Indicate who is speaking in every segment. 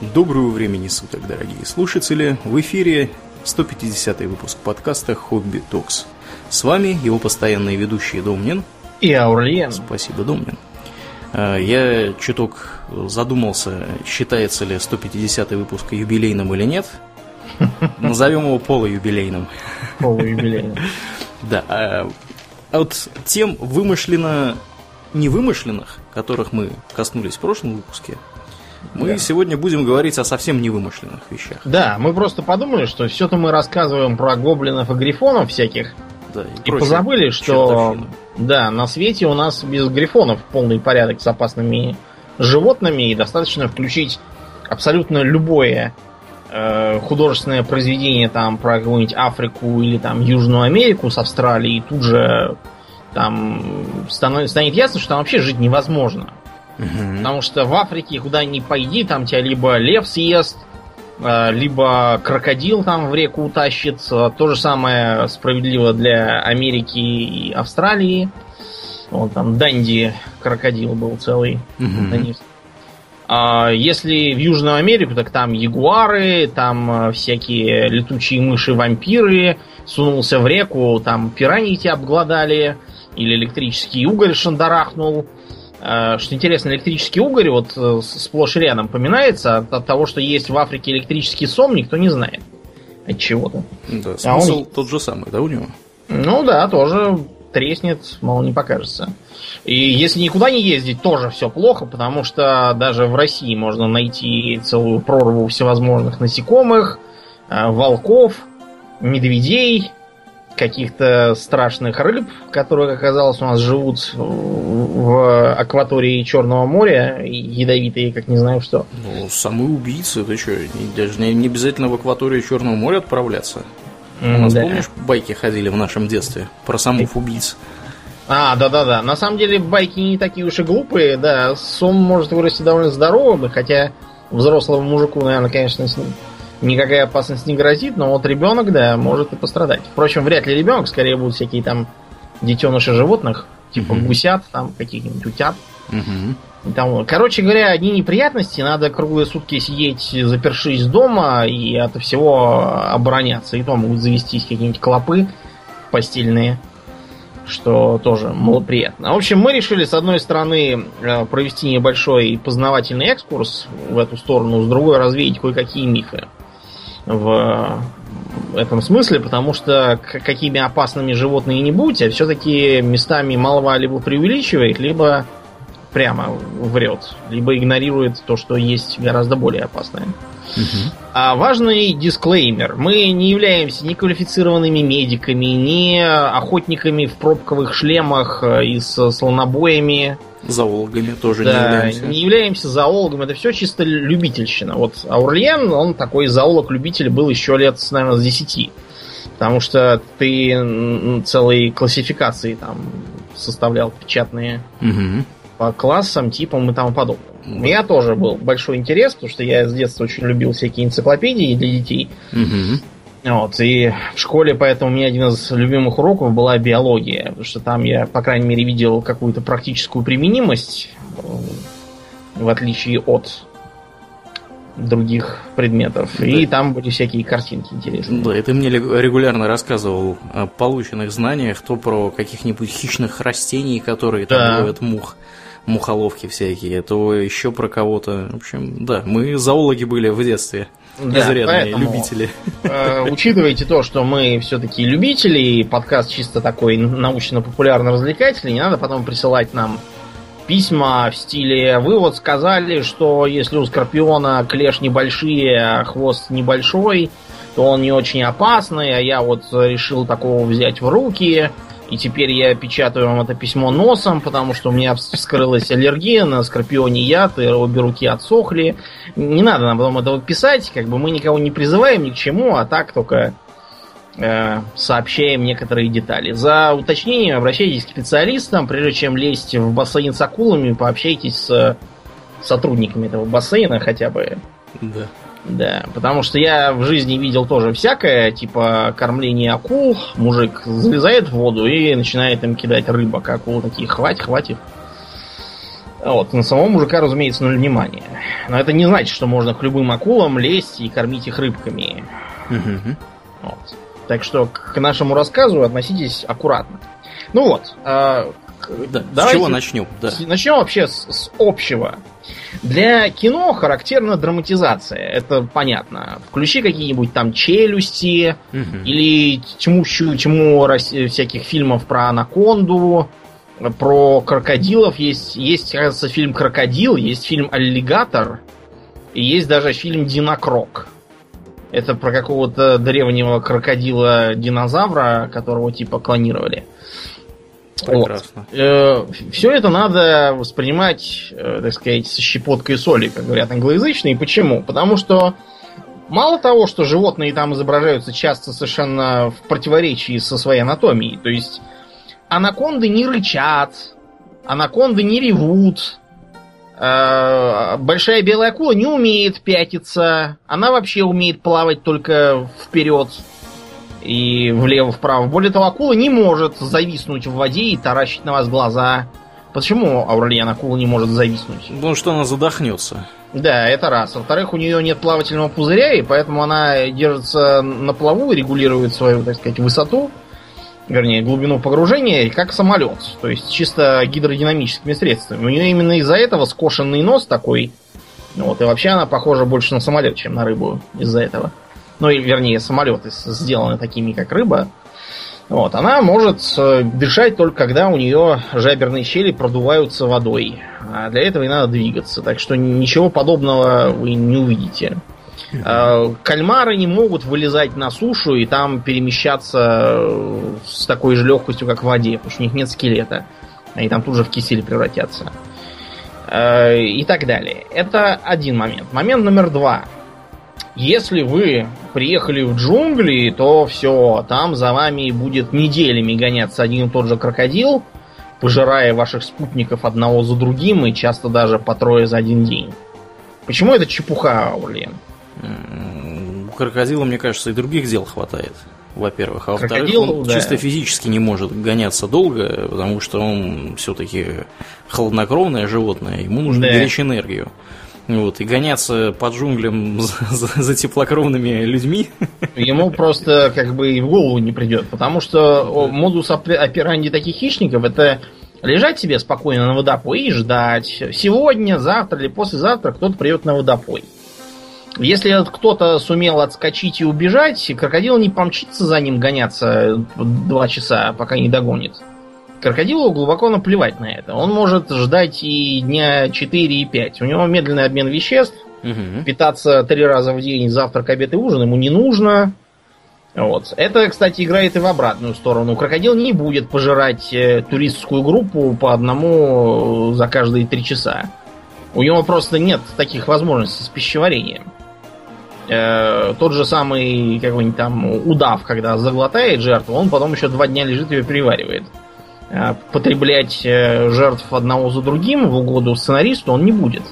Speaker 1: Доброго времени суток, дорогие слушатели! В эфире 150 выпуск подкаста «Хобби Токс». С вами его постоянные ведущие Домнин
Speaker 2: и Аурлиен.
Speaker 1: Спасибо, Домнин. А, я чуток задумался, считается ли 150 выпуск юбилейным или нет. Назовем его полуюбилейным.
Speaker 2: Полуюбилейным.
Speaker 1: Да. А, а вот тем вымышленно невымышленных, которых мы коснулись в прошлом выпуске, мы да. сегодня будем говорить о совсем невымышленных вещах.
Speaker 2: Да, мы просто подумали, что все-то мы рассказываем про гоблинов и грифонов всяких. Да, и, и позабыли, что да, на свете у нас без грифонов полный порядок с опасными животными, и достаточно включить абсолютно любое э, художественное произведение там про какую-нибудь Африку или там Южную Америку с Австралией, и тут же там станет, станет ясно, что там вообще жить невозможно. Угу. Потому что в Африке куда ни пойди, там тебя либо лев съест, э, либо крокодил там в реку утащит. То же самое справедливо для Америки и Австралии. Вот там Данди крокодил был целый. Угу. А если в Южную Америку, так там ягуары, там э, всякие летучие мыши-вампиры. Сунулся в реку, там пираньи тебя обглодали. Или электрический уголь шандарахнул. Э, что интересно, электрический угорь вот э, сплошь и рядом поминается. От того, что есть в Африке электрический сом, никто не знает. От чего-то.
Speaker 1: Да, а смысл а он... тот же самый, да, у него?
Speaker 2: Ну да, тоже треснет, мало не покажется. И если никуда не ездить, тоже все плохо, потому что даже в России можно найти целую прорву всевозможных насекомых, э, волков, медведей, каких-то страшных рыб, которые, оказалось, у нас живут в акватории Черного моря, ядовитые, как не знаю что.
Speaker 1: Ну, самые убийцы, ты что, даже не, не обязательно в акваторию Черного моря отправляться. У нас, да. помнишь, байки ходили в нашем детстве про самов убийц?
Speaker 2: А, да-да-да. На самом деле байки не такие уж и глупые, да. Сом может вырасти довольно здоровым, хотя взрослому мужику, наверное, конечно, с ним никакая опасность не грозит, но вот ребенок, да, может и пострадать. Впрочем, вряд ли ребенок, скорее будут всякие там детеныши животных, типа угу. гусят, там каких-нибудь утят. Угу. Там, короче говоря, одни неприятности, надо круглые сутки сидеть, запершись дома и от всего обороняться. И то могут завестись какие-нибудь клопы постельные, что тоже малоприятно. В общем, мы решили, с одной стороны, э, провести небольшой познавательный экскурс в эту сторону, с другой развеять кое-какие мифы в этом смысле, потому что какими опасными животные не будь, а все-таки местами малого либо преувеличивает, либо прямо врет, либо игнорирует то, что есть гораздо более опасное. Угу. А важный дисклеймер. Мы не являемся ни квалифицированными медиками, ни охотниками в пробковых шлемах э, и с слонобоями.
Speaker 1: Зоологами тоже
Speaker 2: да, не являемся. Не являемся зоологом, это все чисто любительщина. Вот Аурлиен, он такой зоолог-любитель был еще лет, наверное, с 10. Потому что ты целые классификации там составлял печатные угу. по классам, типам и тому подобное. У меня тоже был большой интерес, потому что я с детства очень любил всякие энциклопедии для детей. Угу. Вот, и в школе поэтому у меня один из любимых уроков была биология, потому что там я, по крайней мере, видел какую-то практическую применимость, в отличие от других предметов. Да. И там были всякие картинки интересные.
Speaker 1: Да, и ты мне регулярно рассказывал о полученных знаниях, то про каких-нибудь хищных растений, которые там да. ловят мух мухоловки всякие, то еще про кого-то. В общем, да, мы зоологи были в детстве. Да, Изрядные поэтому, любители.
Speaker 2: Э, учитывайте то, что мы все-таки любители, и подкаст чисто такой научно-популярно-развлекательный, не надо потом присылать нам письма в стиле «Вы вот сказали, что если у Скорпиона клеш небольшие, а хвост небольшой, то он не очень опасный, а я вот решил такого взять в руки». И теперь я печатаю вам это письмо носом, потому что у меня вскрылась аллергия на скорпионий яд, и обе руки отсохли. Не надо нам потом этого писать, как бы мы никого не призываем ни к чему, а так только э, сообщаем некоторые детали. За уточнением обращайтесь к специалистам, прежде чем лезть в бассейн с акулами, пообщайтесь с сотрудниками этого бассейна хотя бы. Да. Да, потому что я в жизни видел тоже всякое, типа кормление акул. Мужик залезает в воду и начинает им кидать рыбок. Акулы такие, хватит, хватит. Вот, на самого мужика, разумеется, ноль внимания. Но это не значит, что можно к любым акулам лезть и кормить их рыбками.
Speaker 1: Мгм.
Speaker 2: Вот. Так что к нашему рассказу относитесь аккуратно. Ну вот. а,
Speaker 1: Да, С чего начнем? Да.
Speaker 2: Начнем вообще с, с общего. Для кино характерна драматизация, это понятно. Включи какие-нибудь там челюсти,
Speaker 1: Мгм.
Speaker 2: или чему рас- всяких фильмов про анаконду, про крокодилов. Есть, есть, кажется, фильм «Крокодил», есть фильм «Аллигатор», и есть даже фильм «Динокрок». Это про какого-то древнего крокодила-динозавра, которого типа клонировали.
Speaker 1: Прекрасно.
Speaker 2: Все это надо воспринимать, э, так сказать, со щепоткой соли, как говорят англоязычные. Почему? Потому что мало того, что животные там изображаются часто совершенно в противоречии со своей анатомией. То есть анаконды не рычат, анаконды не ревут, э, большая белая акула не умеет пятиться, она вообще умеет плавать только вперед и влево-вправо. Более того, акула не может зависнуть в воде и таращить на вас глаза. Почему Аурельян акула не может зависнуть?
Speaker 1: Потому что она задохнется.
Speaker 2: Да, это раз. Во-вторых, у нее нет плавательного пузыря, и поэтому она держится на плаву и регулирует свою, так сказать, высоту, вернее, глубину погружения, как самолет. То есть чисто гидродинамическими средствами. У нее именно из-за этого скошенный нос такой. Вот, и вообще она похожа больше на самолет, чем на рыбу из-за этого. Ну, вернее, самолеты сделаны такими, как рыба. Вот, она может э, дышать только когда у нее жаберные щели продуваются водой. А для этого и надо двигаться. Так что ничего подобного вы не увидите. Э, Кальмары не могут вылезать на сушу и там перемещаться э, с такой же легкостью, как в воде, потому что у них нет скелета. Они там тут же в кисель превратятся. Э, И так далее. Это один момент. Момент номер два. Если вы приехали в джунгли, то все, там за вами будет неделями гоняться один и тот же крокодил, пожирая ваших спутников одного за другим и часто даже по трое за один день. Почему это чепуха?
Speaker 1: М, У крокодила, мне кажется, и других дел хватает. Во-первых, а во-вторых, он
Speaker 2: да.
Speaker 1: чисто физически не может гоняться долго, потому что он все-таки холоднокровное животное, ему нужно
Speaker 2: Да.
Speaker 1: беречь энергию. Вот, и гоняться по джунглям за, за- за теплокровными людьми.
Speaker 2: Ему просто как бы и в голову не придет, потому что модус опе- операнди таких хищников это лежать себе спокойно на водопое и ждать. Сегодня, завтра или послезавтра кто-то придет на водопой. Если кто-то сумел отскочить и убежать, крокодил не помчится за ним гоняться два часа, пока не догонит. Крокодилу глубоко наплевать на это. Он может ждать и дня 4 и 5. У него медленный обмен веществ,
Speaker 1: Мгм.
Speaker 2: питаться три раза в день, завтрак, обед и ужин ему не нужно. Вот. Это, кстати, играет и в обратную сторону. Крокодил не будет пожирать э, туристскую группу по одному э, за каждые три часа. У него просто нет таких возможностей с пищеварением. Э, тот же самый какой-нибудь там удав, когда заглотает жертву, он потом еще два дня лежит и ее переваривает. Э, потреблять э, жертв одного за другим в угоду сценаристу он не будет.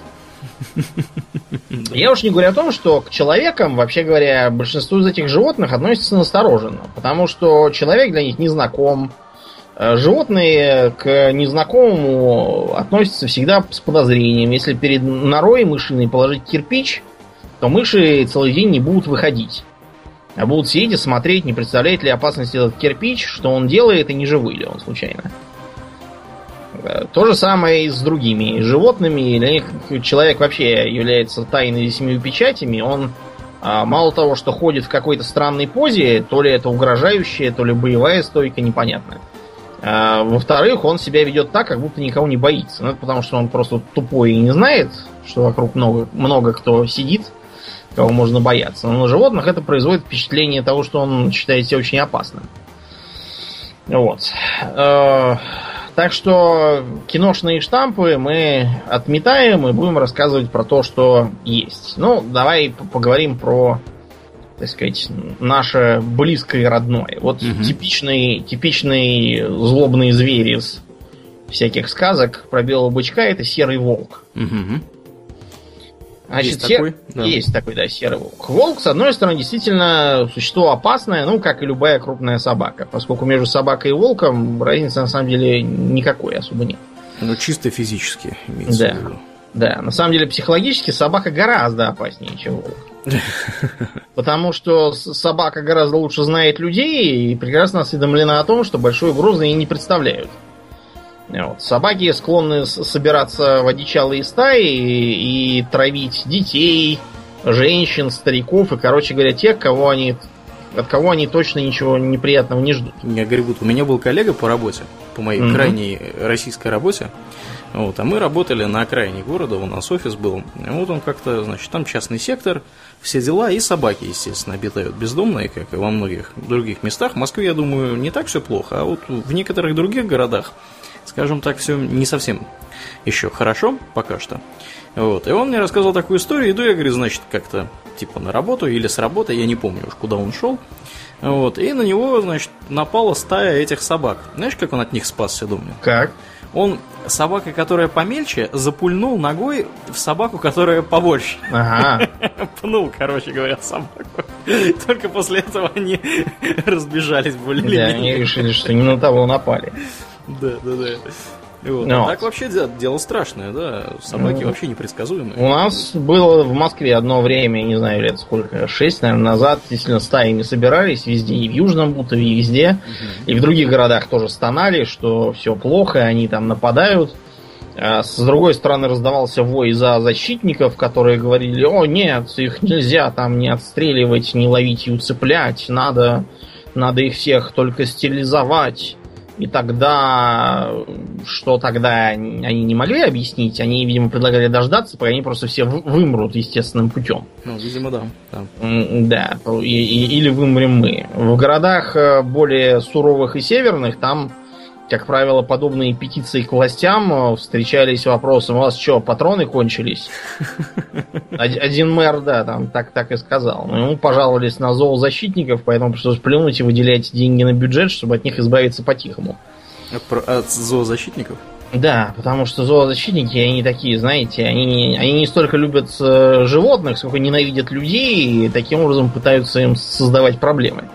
Speaker 2: Я уж не говорю о том, что к человекам, вообще говоря, большинство из этих животных относятся настороженно, потому что человек для них не знаком. Э, Животные к незнакомому относятся всегда с подозрением. Если перед норой мышиной положить кирпич, то мыши целый день не будут выходить. А будут сидеть и смотреть, не представляет ли опасности этот кирпич, что он делает, и не живой ли он случайно. Э, То же самое и с другими животными. Для них человек вообще является тайной семью печатями. Он а, мало того, что ходит в какой-то странной позе, то ли это угрожающая, то ли боевая стойка, непонятно. А, во-вторых, он себя ведет так, как будто никого не боится. Ну, это потому что он просто тупой и не знает, что вокруг много, много кто сидит, кого можно бояться. Но на животных это производит впечатление того, что он считает себя очень опасным. Вот. Э, Так что киношные штампы мы отметаем и будем рассказывать про то, что есть. Ну, давай поговорим про, так сказать, наше близкое и родное. Вот
Speaker 1: Мгм.
Speaker 2: типичный, типичный злобный зверь из всяких сказок про белого бычка это серый волк.
Speaker 1: Мгм.
Speaker 2: Значит,
Speaker 1: Есть
Speaker 2: се-
Speaker 1: такой? Да.
Speaker 2: Есть такой, да, серый волк. Волк, с одной стороны, действительно существо опасное, ну, как и любая крупная собака, поскольку между собакой и волком разницы на самом деле никакой особо нет.
Speaker 1: Ну, чисто физически имеется
Speaker 2: Да.
Speaker 1: в виду.
Speaker 2: Да, на самом деле психологически собака гораздо опаснее, чем волк. Потому что собака гораздо лучше знает людей и прекрасно осведомлена о том, что большой угрозы ей не представляют. Вот. Собаки склонны собираться в одичалые стаи и, и травить детей, женщин, стариков и, короче говоря, тех, кого они, от кого они точно ничего неприятного не ждут.
Speaker 1: Я говорю, у меня был коллега по работе, по моей mm-hmm. крайней российской работе. Вот, а мы работали на окраине города, у нас офис был. И вот он как-то, значит, там частный сектор, все дела, и собаки, естественно, обитают бездомные, как и во многих других местах. В Москве, я думаю, не так все плохо, а вот в некоторых других городах, скажем так, все не совсем еще хорошо пока что. Вот. И он мне рассказал такую историю, иду я, говорю, значит, как-то типа на работу или с работы, я не помню уж, куда он шел. Вот. И на него, значит, напала стая этих собак. Знаешь, как он от них спасся, думаю?
Speaker 2: Как?
Speaker 1: Он собака, которая помельче, запульнул ногой в собаку, которая побольше.
Speaker 2: Ага.
Speaker 1: Пнул, короче говоря, собаку. Только после этого они разбежались более
Speaker 2: Да, они решили, что не на того напали.
Speaker 1: Да, да, да. Вот. Ну, так вообще дело, дело страшное, да. Собаки ну, вообще непредсказуемые.
Speaker 2: У нас было в Москве одно время, не знаю, лет сколько, шесть, наверное, назад, действительно стаями собирались везде, и в Южном Бутове, и везде. Угу. И в других городах тоже стонали, что все плохо, они там нападают. А с другой стороны раздавался вой за защитников, которые говорили, о нет, их нельзя там не отстреливать, не ловить и уцеплять, надо, надо их всех только стерилизовать. И тогда, что тогда они не могли объяснить, они, видимо, предлагали дождаться, пока они просто все вымрут естественным путем.
Speaker 1: Ну, видимо, да.
Speaker 2: Да, да и, и, или вымрем мы. В городах э, более суровых и северных, там как правило, подобные петиции к властям э, встречались вопросом, у вас что, патроны кончились? Один мэр, да, там так, так и сказал. Но ему пожаловались на зоозащитников, поэтому пришлось плюнуть и выделять деньги на бюджет, чтобы от них избавиться по-тихому.
Speaker 1: От зоозащитников?
Speaker 2: Да, потому что зоозащитники, они такие, знаете, они, они не столько любят э, животных, сколько ненавидят людей и таким образом пытаются им создавать проблемы.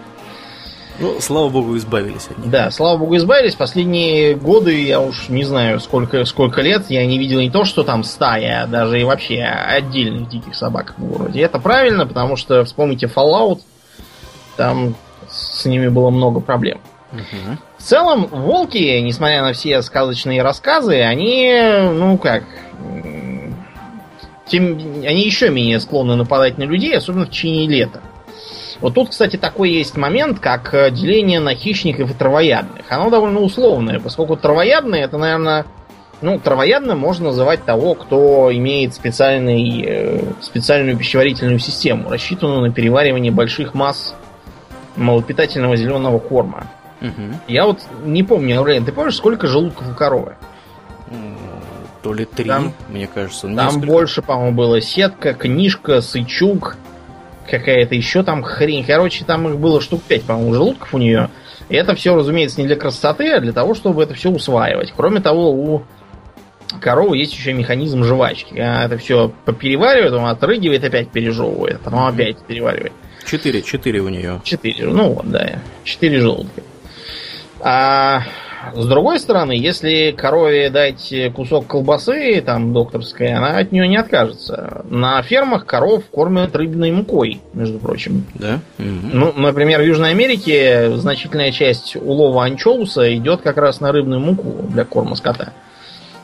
Speaker 1: Ну, слава богу, избавились от них.
Speaker 2: Да, слава богу, избавились. Последние годы, я уж не знаю, сколько, сколько лет, я не видел не то, что там стая, а даже и вообще отдельных диких собак в городе. Это правильно, потому что, вспомните Fallout, там с ними было много проблем. Угу. В целом, волки, несмотря на все сказочные рассказы, они, ну как, тем, они еще менее склонны нападать на людей, особенно в течение лета. Вот тут, кстати, такой есть момент, как э, деление на хищников и травоядных. Оно довольно условное, поскольку травоядные это, наверное, ну, травоядным можно называть того, кто имеет специальный, э, специальную пищеварительную систему, рассчитанную на переваривание больших масс малопитательного зеленого корма. Угу. Я вот не помню, Аурелиан, ты помнишь, сколько желудков у коровы?
Speaker 1: То ли три, там, мне кажется.
Speaker 2: Там больше, по-моему, было сетка, книжка, сычук, какая-то еще там хрень. Короче, там их было штук 5, по-моему, желудков у нее. И это все, разумеется, не для красоты, а для того, чтобы это все усваивать. Кроме того, у коровы есть еще механизм жвачки. Она это все попереваривает, он отрыгивает, опять пережевывает, потом опять переваривает.
Speaker 1: Четыре, четыре у нее.
Speaker 2: Четыре, ну вот, да. Четыре желудка. А с другой стороны, если корове дать кусок колбасы, там, докторской, она от нее не откажется. На фермах коров кормят рыбной мукой, между прочим.
Speaker 1: Да?
Speaker 2: Угу. Ну, например, в Южной Америке значительная часть улова анчоуса идет как раз на рыбную муку для корма скота.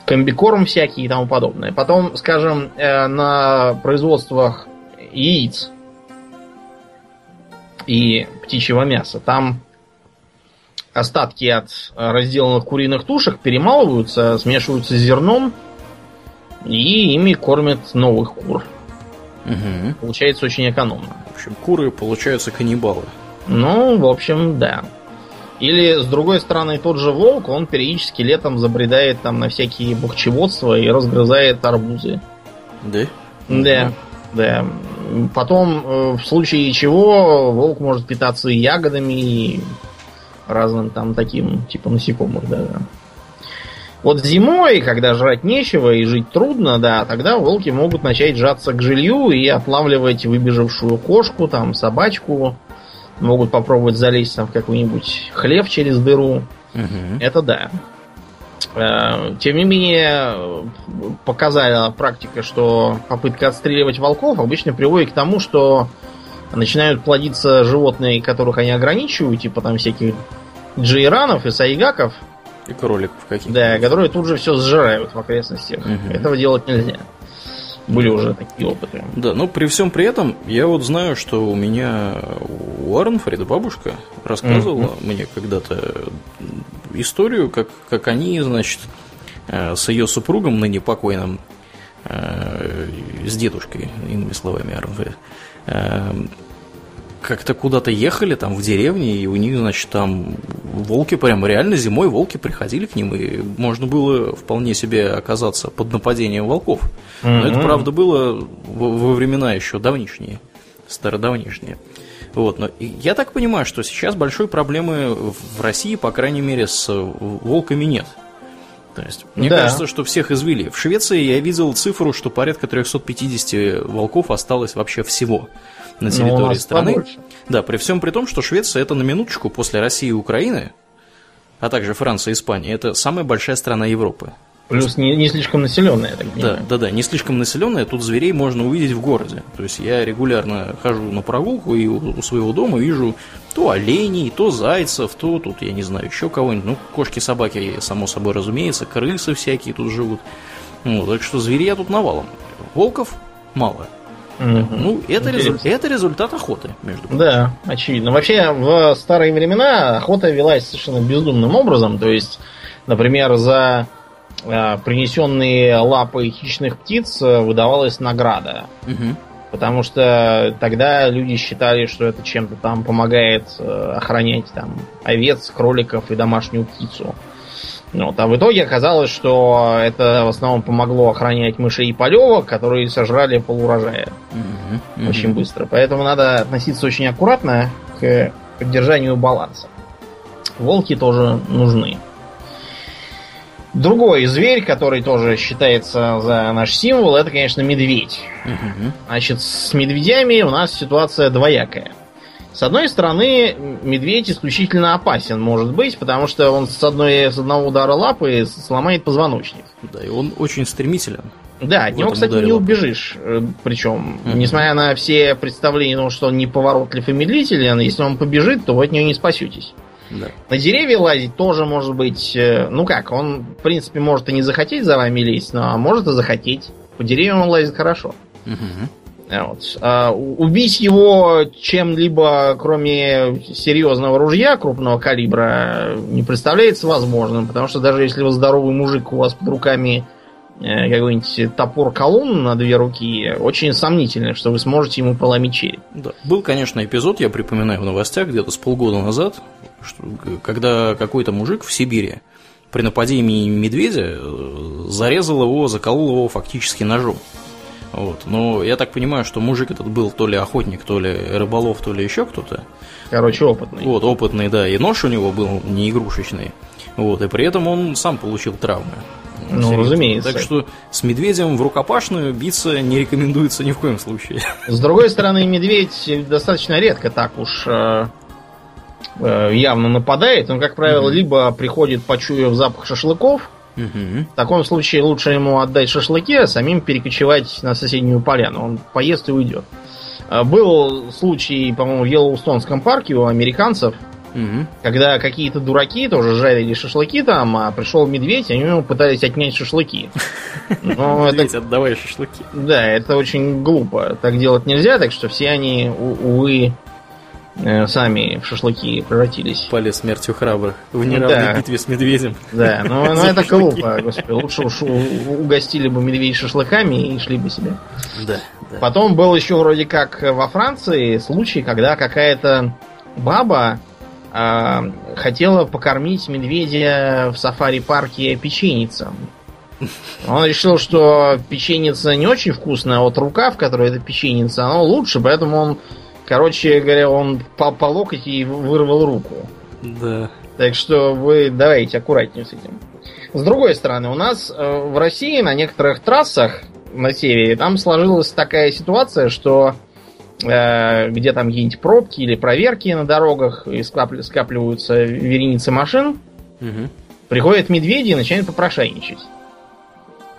Speaker 2: Комбикорм всякий и тому подобное. Потом, скажем, э, на производствах яиц и птичьего мяса, там остатки от э, разделанных куриных тушек перемалываются, смешиваются с зерном и ими кормят новых кур. Угу. Получается очень экономно.
Speaker 1: В общем, куры получаются каннибалы.
Speaker 2: Ну, в общем, да. Или, с другой стороны, тот же волк, он периодически летом забредает там на всякие бухчеводства и разгрызает арбузы.
Speaker 1: Да?
Speaker 2: Да, да. Потом, э, в случае чего, волк может питаться и ягодами, и разным там таким, типа насекомых, да, да. Вот зимой, когда жрать нечего и жить трудно, да, тогда волки могут начать сжаться к жилью и отлавливать выбежавшую кошку, там, собачку. Могут попробовать залезть там в какой-нибудь хлев через дыру. Угу. Это да. Э, тем не менее, показала практика, что попытка отстреливать волков обычно приводит к тому, что начинают плодиться животные, которых они ограничивают, типа там всяких джейранов и сайгаков.
Speaker 1: И кроликов каких-то.
Speaker 2: Да, которые тут же все сжирают в окрестностях. Угу. Этого делать нельзя. Были уже такие опыты.
Speaker 1: Да, но при всем при этом, я вот знаю, что у меня у Арнфрида бабушка рассказывала mm-hmm. мне когда-то историю, как, как они, значит, э, с ее супругом, ныне покойным, э, с дедушкой, иными словами, Арнфрид, э, как-то куда-то ехали там в деревне, и у них, значит, там волки прям реально зимой волки приходили к ним, и можно было вполне себе оказаться под нападением волков. Но mm-hmm. это, правда, было во времена еще давнишние, стародавнишние. Вот, но я так понимаю, что сейчас большой проблемы в России, по крайней мере, с волками нет. То есть, мне да. кажется, что всех извели. В Швеции я видел цифру, что порядка 350 волков осталось вообще всего на территории страны. Побольше. Да, при всем при том, что Швеция это на минуточку после России и Украины, а также Франция и Испания, это самая большая страна Европы.
Speaker 2: Плюс не, не слишком населенная, так.
Speaker 1: Да, да, да, не слишком населенная, тут зверей можно увидеть в городе. То есть я регулярно хожу на прогулку и у, своего дома вижу то оленей, то зайцев, то тут, я не знаю, еще кого-нибудь. Ну, кошки, собаки, само собой разумеется, крысы всякие тут живут. Ну, так что зверей тут навалом. Волков мало. Угу. Ну, это, резу... это результат охоты, между
Speaker 2: прочим. Да, очевидно. Вообще, в старые времена охота велась совершенно бездумным образом. То есть, например, за э, принесенные лапы хищных птиц э, выдавалась награда. Угу. Потому что тогда люди считали, что это чем-то там помогает э, охранять там овец, кроликов и домашнюю птицу. Вот. А в итоге оказалось, что это в основном помогло охранять мышей и полевок, которые сожрали полурожая mm-hmm. Mm-hmm. очень быстро. Поэтому надо относиться очень аккуратно к поддержанию баланса. Волки тоже нужны. Другой зверь, который тоже считается за наш символ, это, конечно, медведь. Угу. Значит, с медведями у нас ситуация двоякая. С одной стороны, медведь исключительно опасен, может быть, потому что он с, одной, с одного удара лапы сломает позвоночник.
Speaker 1: Да, и он очень стремителен.
Speaker 2: Да, от него, кстати, не убежишь. Э, Причем, mm-hmm. несмотря на все представления, ну, что он неповоротлив и медлителен, если он побежит, то вы от него не спасетесь. Да. На деревья лазить тоже может быть, э, ну как, он, в принципе, может и не захотеть за вами лезть, но может и захотеть. По деревьям он лазит хорошо. Угу. Вот. А, убить его чем-либо, кроме серьезного ружья крупного калибра, не представляется возможным, потому что даже если вы здоровый мужик, у вас под руками э, какой-нибудь топор колонн на две руки, очень сомнительно, что вы сможете ему поломить череп.
Speaker 1: Да. Был, конечно, эпизод, я припоминаю в новостях, где-то с полгода назад, что, когда какой-то мужик в Сибири при нападении медведя э, зарезал его, заколол его фактически ножом. Вот. Но я так понимаю, что мужик этот был то ли охотник, то ли рыболов, то ли еще кто-то.
Speaker 2: Короче, опытный.
Speaker 1: Вот, опытный, да. И нож у него был не игрушечный. Вот, и при этом он сам получил травмы.
Speaker 2: Ну, серьезно. разумеется.
Speaker 1: Так что с медведем в рукопашную биться не рекомендуется ни в коем случае.
Speaker 2: С другой стороны, медведь достаточно редко так уж э, э, явно нападает. Он, как правило, mm-hmm. либо приходит, почуяв запах шашлыков, Угу. В таком случае лучше ему отдать шашлыки, а самим перекочевать на соседнюю поляну. Он поест и уйдет. А, был случай, по-моему, в Йеллоустонском парке у американцев, угу. когда какие-то дураки тоже жарили шашлыки там, а пришел медведь, и они ему пытались отнять шашлыки.
Speaker 1: Медведь, отдавай шашлыки.
Speaker 2: Да, это очень глупо. Так делать нельзя, так что все они, увы, сами в шашлыки превратились.
Speaker 1: Пали смертью храбрых в неравной да. битве с медведем.
Speaker 2: Да, но, но это глупо, господи. Лучше уж угостили бы медведей шашлыками и шли бы себе. Да, да. Потом был еще вроде как во Франции случай, когда какая-то баба э, хотела покормить медведя в сафари-парке печеницем. Он решил, что печеница не очень вкусная, а вот рука, в которой эта печеница, она лучше, поэтому он Короче говоря, он по, по локоть и вырвал руку.
Speaker 1: Да.
Speaker 2: Так что вы давайте аккуратнее с этим. С другой стороны, у нас э, в России на некоторых трассах на севере там сложилась такая ситуация, что э, где там какие-нибудь пробки или проверки на дорогах и скапли, скапливаются вереницы машин, угу. Приходят медведи и начинают попрошайничать.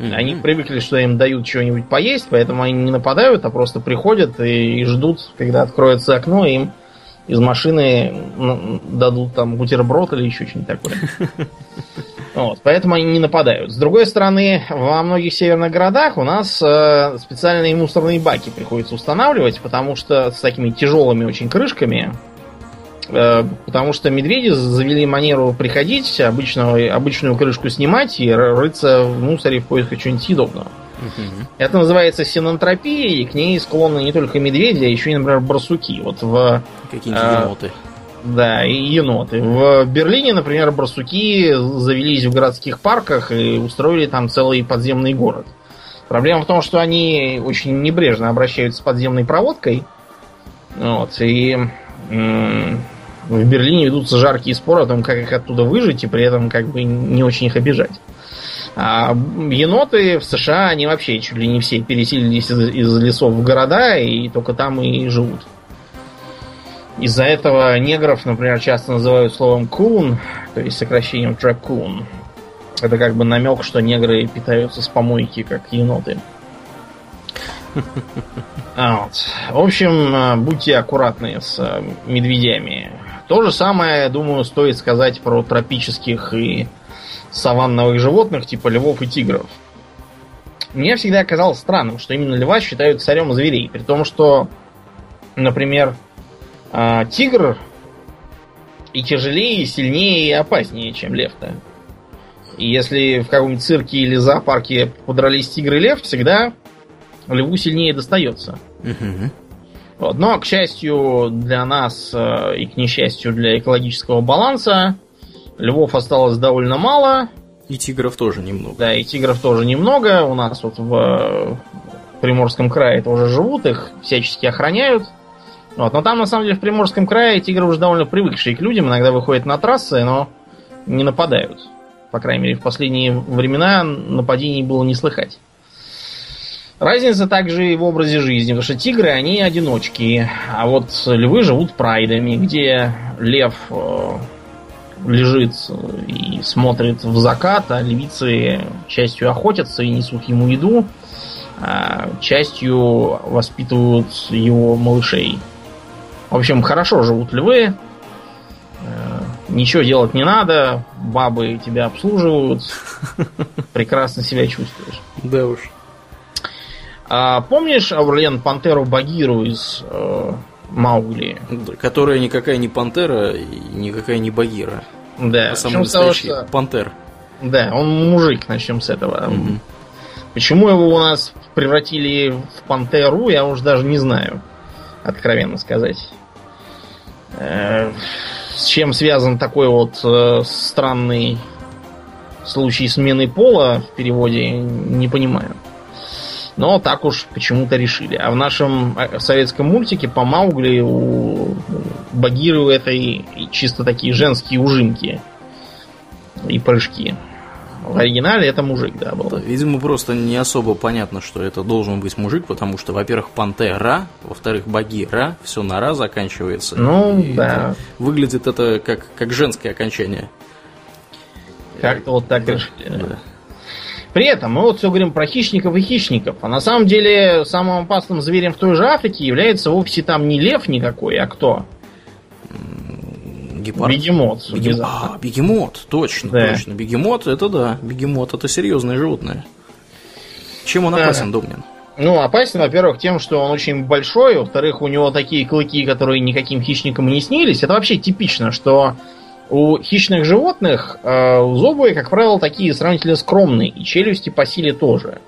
Speaker 2: Mm-hmm. Они привыкли, что им дают чего-нибудь поесть, поэтому они не нападают, а просто приходят и, и ждут, когда откроется окно, и им из машины дадут там бутерброд или еще что-нибудь такое. Вот, поэтому они не нападают. С другой стороны, во многих северных городах у нас э, специальные мусорные баки приходится устанавливать, потому что с такими тяжелыми очень крышками, потому что медведи завели манеру приходить, обычную, обычную крышку снимать и рыться в мусоре в поисках чего-нибудь съедобного. Угу. Это называется синантропией, и к ней склонны не только медведи, а еще и, например, барсуки. Вот в...
Speaker 1: Какие-нибудь э, еноты.
Speaker 2: Да, и еноты. В Берлине, например, барсуки завелись в городских парках и устроили там целый подземный город. Проблема в том, что они очень небрежно обращаются с подземной проводкой. Вот, и в Берлине ведутся жаркие споры о том, как их оттуда выжить, и при этом как бы не очень их обижать. А еноты в США, они вообще чуть ли не все переселились из, из лесов в города и только там и живут. Из-за этого негров, например, часто называют словом кун, то есть сокращением трапкун. Это как бы намек, что негры питаются с помойки, как еноты. А вот. В общем, э, будьте аккуратны с э, медведями. То же самое, думаю, стоит сказать про тропических и саванновых животных, типа львов и тигров. Мне всегда казалось странным, что именно льва считают царем зверей, при том, что, например, а, тигр и тяжелее, и сильнее, и опаснее, чем лев-то. И если в каком-нибудь цирке или зоопарке подрались тигр и лев, всегда льву сильнее достается. Угу. Вот. Но, к счастью для нас э, и к несчастью для экологического баланса, львов осталось довольно мало.
Speaker 1: И тигров тоже немного.
Speaker 2: Да, и тигров тоже немного. У нас вот в Приморском крае тоже живут, их всячески охраняют. Вот. Но там, на самом деле, в Приморском крае тигры уже довольно привыкшие к людям, иногда выходят на трассы, но не нападают. По крайней мере, в последние времена нападений было не слыхать. Разница также и в образе жизни, потому что тигры, они одиночки, а вот львы живут прайдами, где лев э, лежит и смотрит в закат, а львицы частью охотятся и несут ему еду, а частью воспитывают его малышей. В общем, хорошо живут львы. Э, ничего делать не надо. Бабы тебя обслуживают. Прекрасно себя чувствуешь.
Speaker 1: Да уж.
Speaker 2: А, помнишь, Аурлен, пантеру Багиру из э, Маугли?
Speaker 1: Которая никакая не пантера никакая не Багира.
Speaker 2: Да,
Speaker 1: а самый настоящий того, что... пантер.
Speaker 2: Да, он мужик, начнем с этого. Угу. Почему его у нас превратили в пантеру, я уже даже не знаю, откровенно сказать. Э, с чем связан такой вот э, странный случай смены пола в переводе, не понимаю. Но так уж почему-то решили. А в нашем э, советском мультике по Маугли у Багиру это и чисто такие женские ужимки и прыжки. В оригинале это мужик, да, был.
Speaker 1: видимо, просто не особо понятно, что это должен быть мужик, потому что, во-первых, пантера, во-вторых, багира, все на ра заканчивается.
Speaker 2: Ну, да.
Speaker 1: выглядит это как, как женское окончание.
Speaker 2: Как-то вот так решили. Да. При этом мы вот все говорим про хищников и хищников, а на самом деле самым опасным зверем в той же Африке является вовсе там не лев никакой, а кто?
Speaker 1: Гепард.
Speaker 2: Бегемот.
Speaker 1: Бегем... А, бегемот, точно, да. точно. Бегемот, это да, бегемот, это серьезное животное. Чем он опасен, да. Домнин?
Speaker 2: Ну, опасен, во-первых, тем, что он очень большой, во-вторых, у него такие клыки, которые никаким хищникам не снились. Это вообще типично, что у хищных животных э, зубы, как правило, такие сравнительно скромные, и челюсти по силе тоже.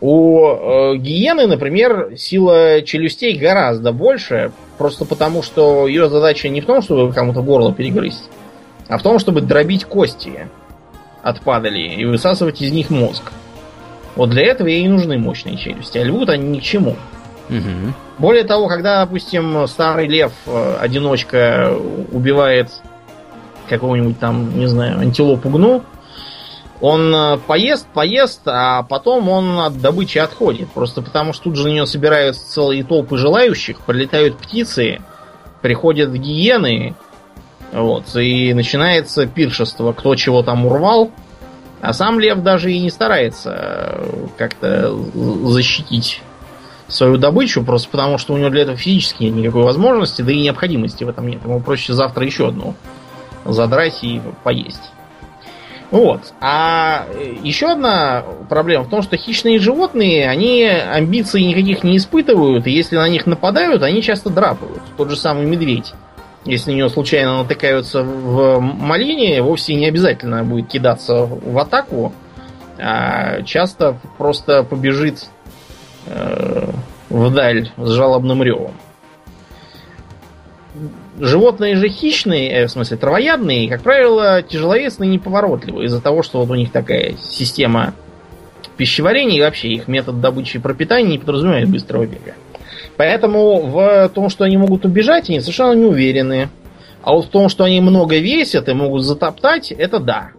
Speaker 2: У э, гиены, например, сила челюстей гораздо больше, просто потому что ее задача не в том, чтобы кому-то горло перегрызть, а в том, чтобы дробить кости от падали и высасывать из них мозг. Вот для этого ей и нужны мощные челюсти, а львут они ни к чему. Угу. Более того, когда, допустим, старый лев, э, одиночка, убивает какого-нибудь там, не знаю, антилопу гну, он э, поест, поест, а потом он от добычи отходит. Просто потому, что тут же на нее собираются целые толпы желающих, прилетают птицы, приходят гиены, Вот, и начинается пиршество, кто чего там урвал. А сам лев даже и не старается э, как-то защитить свою добычу, просто потому что у него для этого физически нет никакой возможности, да и необходимости в этом нет. Ему проще завтра еще одну задрать и поесть. Вот. А еще одна проблема в том, что хищные животные, они амбиций никаких не испытывают, и если на них нападают, они часто драпают. Тот же самый медведь. Если на него случайно натыкаются в малине, вовсе не обязательно будет кидаться в атаку, а часто просто побежит э, вдаль с жалобным ревом. Животные же хищные, э, в смысле травоядные, как правило, тяжеловесные и неповоротливые из-за того, что вот у них такая система пищеварения и вообще их метод добычи пропитания не подразумевает быстрого бега. Поэтому в том, что они могут убежать, они совершенно не уверены. А вот в том, что они много весят и могут затоптать, это да.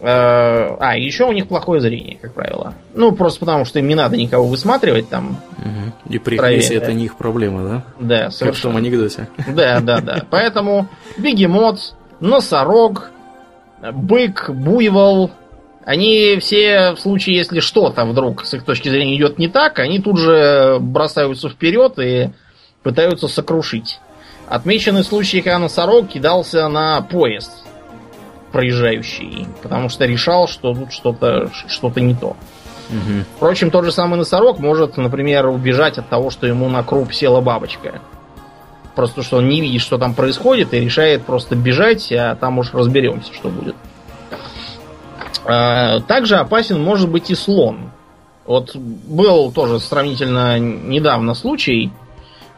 Speaker 2: Э, а, еще у них плохое зрение, как правило. Ну, просто потому, что им не надо никого высматривать там.
Speaker 1: Угу. И при это не их проблема, да?
Speaker 2: Да,
Speaker 1: совершенно. Как в том анекдоте.
Speaker 2: Да, да, да. Поэтому бегемот, носорог, бык, буйвол, они все в случае, если что-то вдруг с их точки зрения идет не так, они тут же бросаются вперед и пытаются сокрушить. Отмечены случаи, когда носорог кидался на поезд проезжающий, потому что решал, что тут что-то что не то. Угу. Впрочем, тот же самый носорог может, например, убежать от того, что ему на круп села бабочка. Просто что он не видит, что там происходит, и решает просто бежать, а там уж разберемся, что будет. А, также опасен может быть и слон. Вот был тоже сравнительно недавно случай,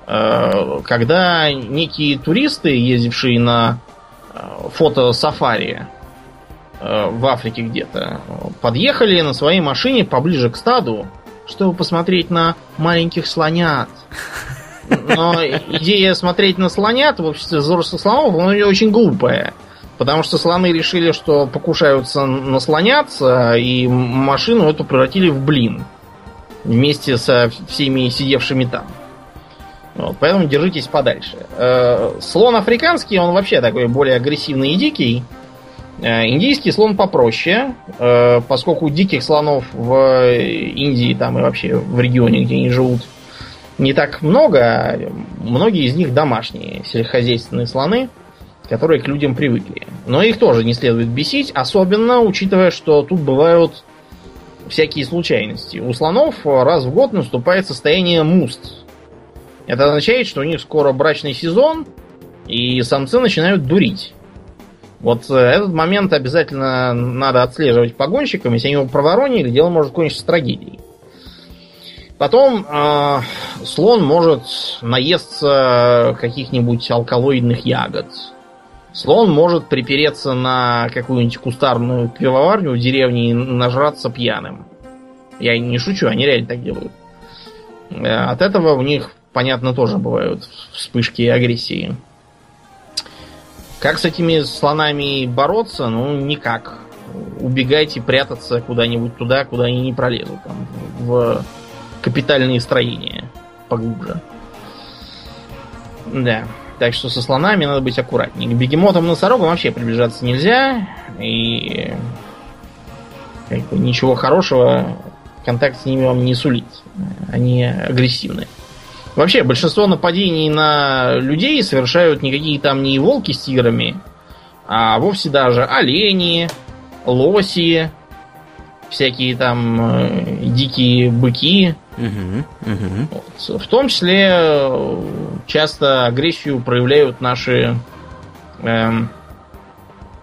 Speaker 2: а, когда некие туристы, ездившие на Э, фото-сафари э, в Африке где-то. Подъехали на своей машине поближе к стаду, чтобы посмотреть на маленьких слонят. Но идея смотреть на слонят в обществе взрослых слонов, она очень глупая. Потому что слоны решили, что покушаются на слонят, и машину эту превратили в блин. Вместе со всеми сидевшими там. Вот, поэтому держитесь подальше. Э, слон африканский, он вообще такой более агрессивный и дикий. Э, индийский слон попроще, э, поскольку диких слонов в Индии там и вообще в регионе, где они живут, не так много. Многие из них домашние, сельскохозяйственные слоны, которые к людям привыкли. Но их тоже не следует бесить, особенно учитывая, что тут бывают всякие случайности. У слонов раз в год наступает состояние муст, это означает, что у них скоро брачный сезон, и самцы начинают дурить. Вот э, этот момент обязательно надо отслеживать погонщикам. Если они его проворонили, дело может кончиться трагедией. Потом э, слон может наесться каких-нибудь алкалоидных ягод. Слон может припереться на какую-нибудь кустарную пивоварню в деревне и нажраться пьяным. Я не шучу, они реально так делают. Э, от этого у них понятно, тоже бывают вспышки агрессии. Как с этими слонами бороться? Ну, никак. Убегайте, прятаться куда-нибудь туда, куда они не пролезут. Там, в капитальные строения поглубже. Да. Так что со слонами надо быть аккуратнее. К бегемотам носорогам вообще приближаться нельзя. И как бы, ничего хорошего контакт с ними вам не сулит. Они агрессивны. Вообще, большинство нападений на людей совершают никакие там не волки с тиграми, а вовсе даже олени, лоси, всякие там э, дикие быки. Угу, угу. Вот. В том числе э, часто агрессию проявляют наши э,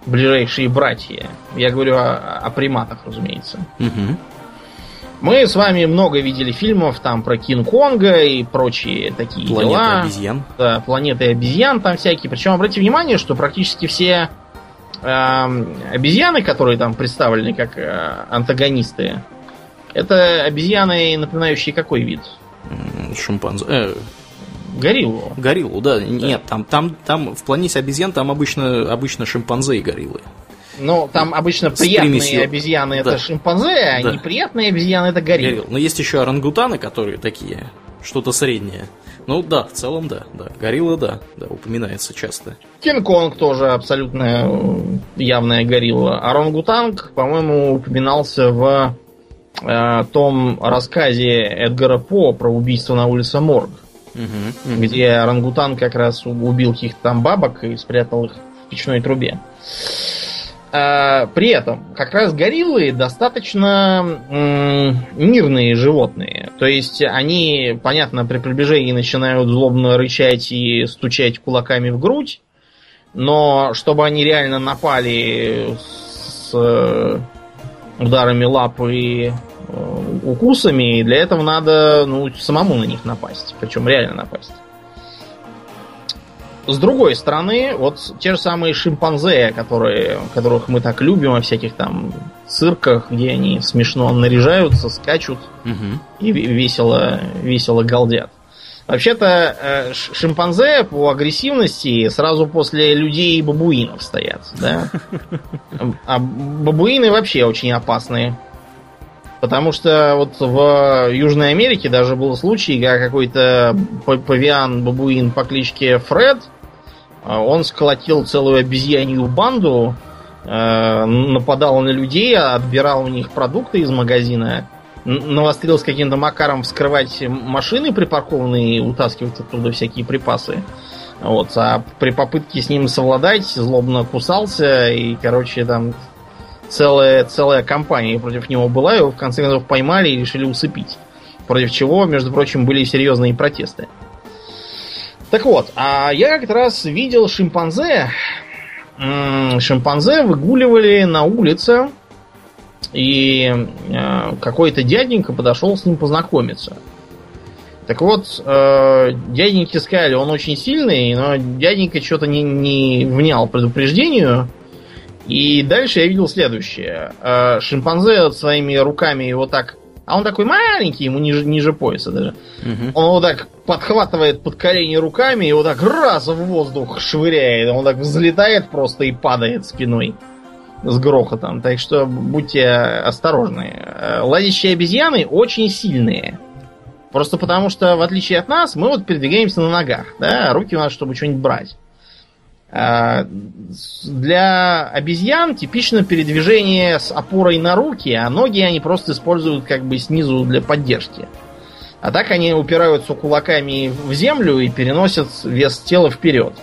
Speaker 2: ближайшие братья. Я говорю о, о приматах, разумеется. Угу. Мы с вами много видели фильмов там про Кинг-Конга и прочие такие
Speaker 1: Планета
Speaker 2: дела.
Speaker 1: обезьян.
Speaker 2: Да, планеты обезьян там всякие. Причем обратите внимание, что практически все э, обезьяны, которые там представлены как э, антагонисты, это обезьяны, напоминающие какой вид?
Speaker 1: Шимпанзе. Э,
Speaker 2: гориллу.
Speaker 1: Гориллу, да. да. Нет, там, там, там в планете обезьян там обычно, обычно шимпанзе и гориллы.
Speaker 2: Ну, там обычно приятные примесью. обезьяны да. это шимпанзе, а да. неприятные обезьяны это гориллы.
Speaker 1: Но есть еще орангутаны, которые такие что-то среднее. Ну да, в целом да, да. Горилла, да, да, упоминается часто.
Speaker 2: Кинг-Конг тоже абсолютно э, явная горилла. Орангутанг, по-моему, упоминался в э, том рассказе Эдгара По про убийство на улице Морг. Угу, угу. Где орангутан как раз убил каких-то там бабок и спрятал их в печной трубе. При этом, как раз гориллы достаточно мирные животные. То есть они, понятно, при приближении начинают злобно рычать и стучать кулаками в грудь, но чтобы они реально напали с э, ударами лап и э, укусами, для этого надо ну, самому на них напасть. Причем реально напасть. С другой стороны, вот те же самые шимпанзе, которые, которых мы так любим во всяких там цирках, где они смешно наряжаются, скачут угу. и весело, весело галдят. Вообще-то э, шимпанзе по агрессивности сразу после людей и бабуинов стоят, да? А бабуины вообще очень опасные. Потому что вот в Южной Америке даже был случай, когда какой-то павиан-бабуин по кличке Фред – он сколотил целую обезьянью банду, э, нападал на людей, отбирал у них продукты из магазина, навострился каким-то макаром вскрывать машины припаркованные утаскивать оттуда всякие припасы. Вот, а при попытке с ним совладать злобно кусался и, короче, там целая, целая компания против него была, его в конце концов поймали и решили усыпить. Против чего, между прочим, были серьезные протесты. Так вот, а я как раз видел шимпанзе. Шимпанзе выгуливали на улице, и э, какой-то дяденька подошел с ним познакомиться. Так вот, э, дяденьки сказали, он очень сильный, но дяденька что-то не, не внял предупреждению. И дальше я видел следующее. Э, шимпанзе своими руками его так а он такой маленький, ему ниже, ниже пояса даже. Угу. Он вот так подхватывает под колени руками и вот так раз в воздух швыряет. Он так взлетает просто и падает спиной с грохотом. Так что будьте осторожны. Э, Лазящие обезьяны очень сильные. Просто потому что, в отличие от нас, мы вот передвигаемся на ногах. Да? Руки у нас, чтобы что-нибудь брать. А, для обезьян типично передвижение с опорой на руки, а ноги они просто используют как бы снизу для поддержки. А так они упираются кулаками в землю и переносят вес тела вперед.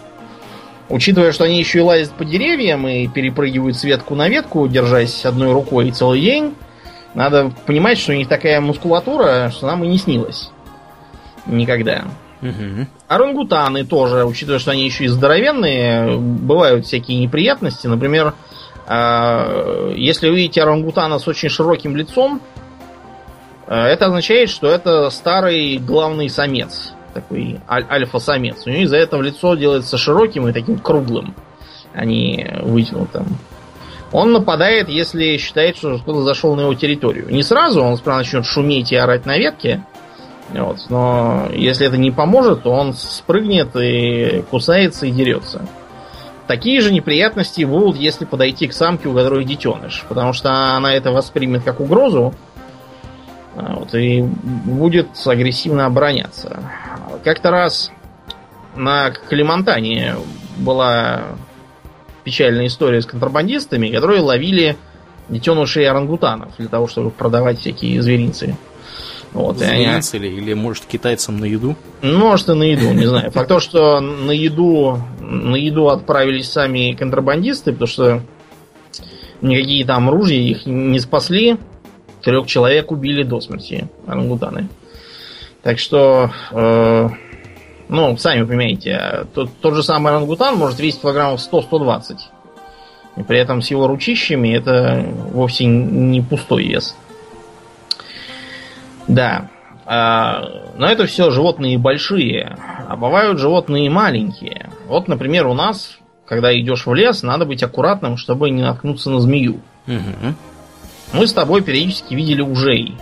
Speaker 2: Учитывая, что они еще и лазят по деревьям и перепрыгивают с ветку на ветку, держась одной рукой целый день, надо понимать, что у них такая мускулатура, что нам и не снилось. Никогда. Угу. Орангутаны тоже, учитывая, что они еще и здоровенные, бывают всякие неприятности. Например, а, если вы видите орангутана с очень широким лицом, а, это означает, что это старый главный самец, такой аль- альфа-самец. У него из-за этого лицо делается широким и таким круглым, а не вытянутым. Он нападает, если считает, что кто-то зашел на его территорию. Не сразу, он справа начнет шуметь и орать на ветке, вот. Но если это не поможет, то он спрыгнет и кусается и дерется. Такие же неприятности будут, если подойти к самке, у которой детеныш. Потому что она это воспримет как угрозу. А, вот, и будет агрессивно обороняться. Как-то раз на Калимантане была печальная история с контрабандистами, которые ловили детенышей орангутанов для того, чтобы продавать всякие зверинцы.
Speaker 1: Вот, они... или, или может китайцам на еду?
Speaker 2: Может и на еду, не знаю. Факт то, что на еду, на еду отправились сами контрабандисты, потому что никакие там ружья их не спасли. Трех человек убили до смерти орангутаны. Так что, э, ну, сами понимаете, тот, тот же самый орангутан может весить килограммов 100-120. И при этом с его ручищами это вовсе не пустой вес. Да. А, но это все животные большие. А бывают животные маленькие. Вот, например, у нас, когда идешь в лес, надо быть аккуратным, чтобы не наткнуться на змею. Угу. Мы с тобой периодически видели ужей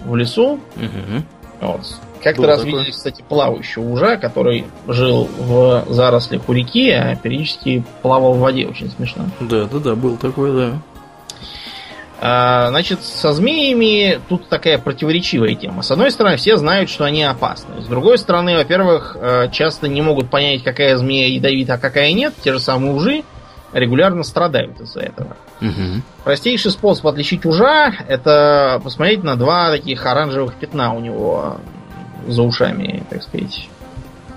Speaker 2: в лесу. Угу. Вот. Как-то раз такой? видели, кстати, плавающего ужа, который жил в зарослях у реки, а периодически плавал в воде. Очень смешно.
Speaker 1: Да, да, да, был такой, да.
Speaker 2: А, значит, со змеями тут такая противоречивая тема. С одной стороны, все знают, что они опасны. С другой стороны, во-первых, э, часто не могут понять, какая змея ядовита, а какая нет. Те же самые ужи регулярно страдают из-за этого. Угу. Простейший способ отличить ужа это посмотреть на два таких оранжевых пятна у него за ушами, так сказать.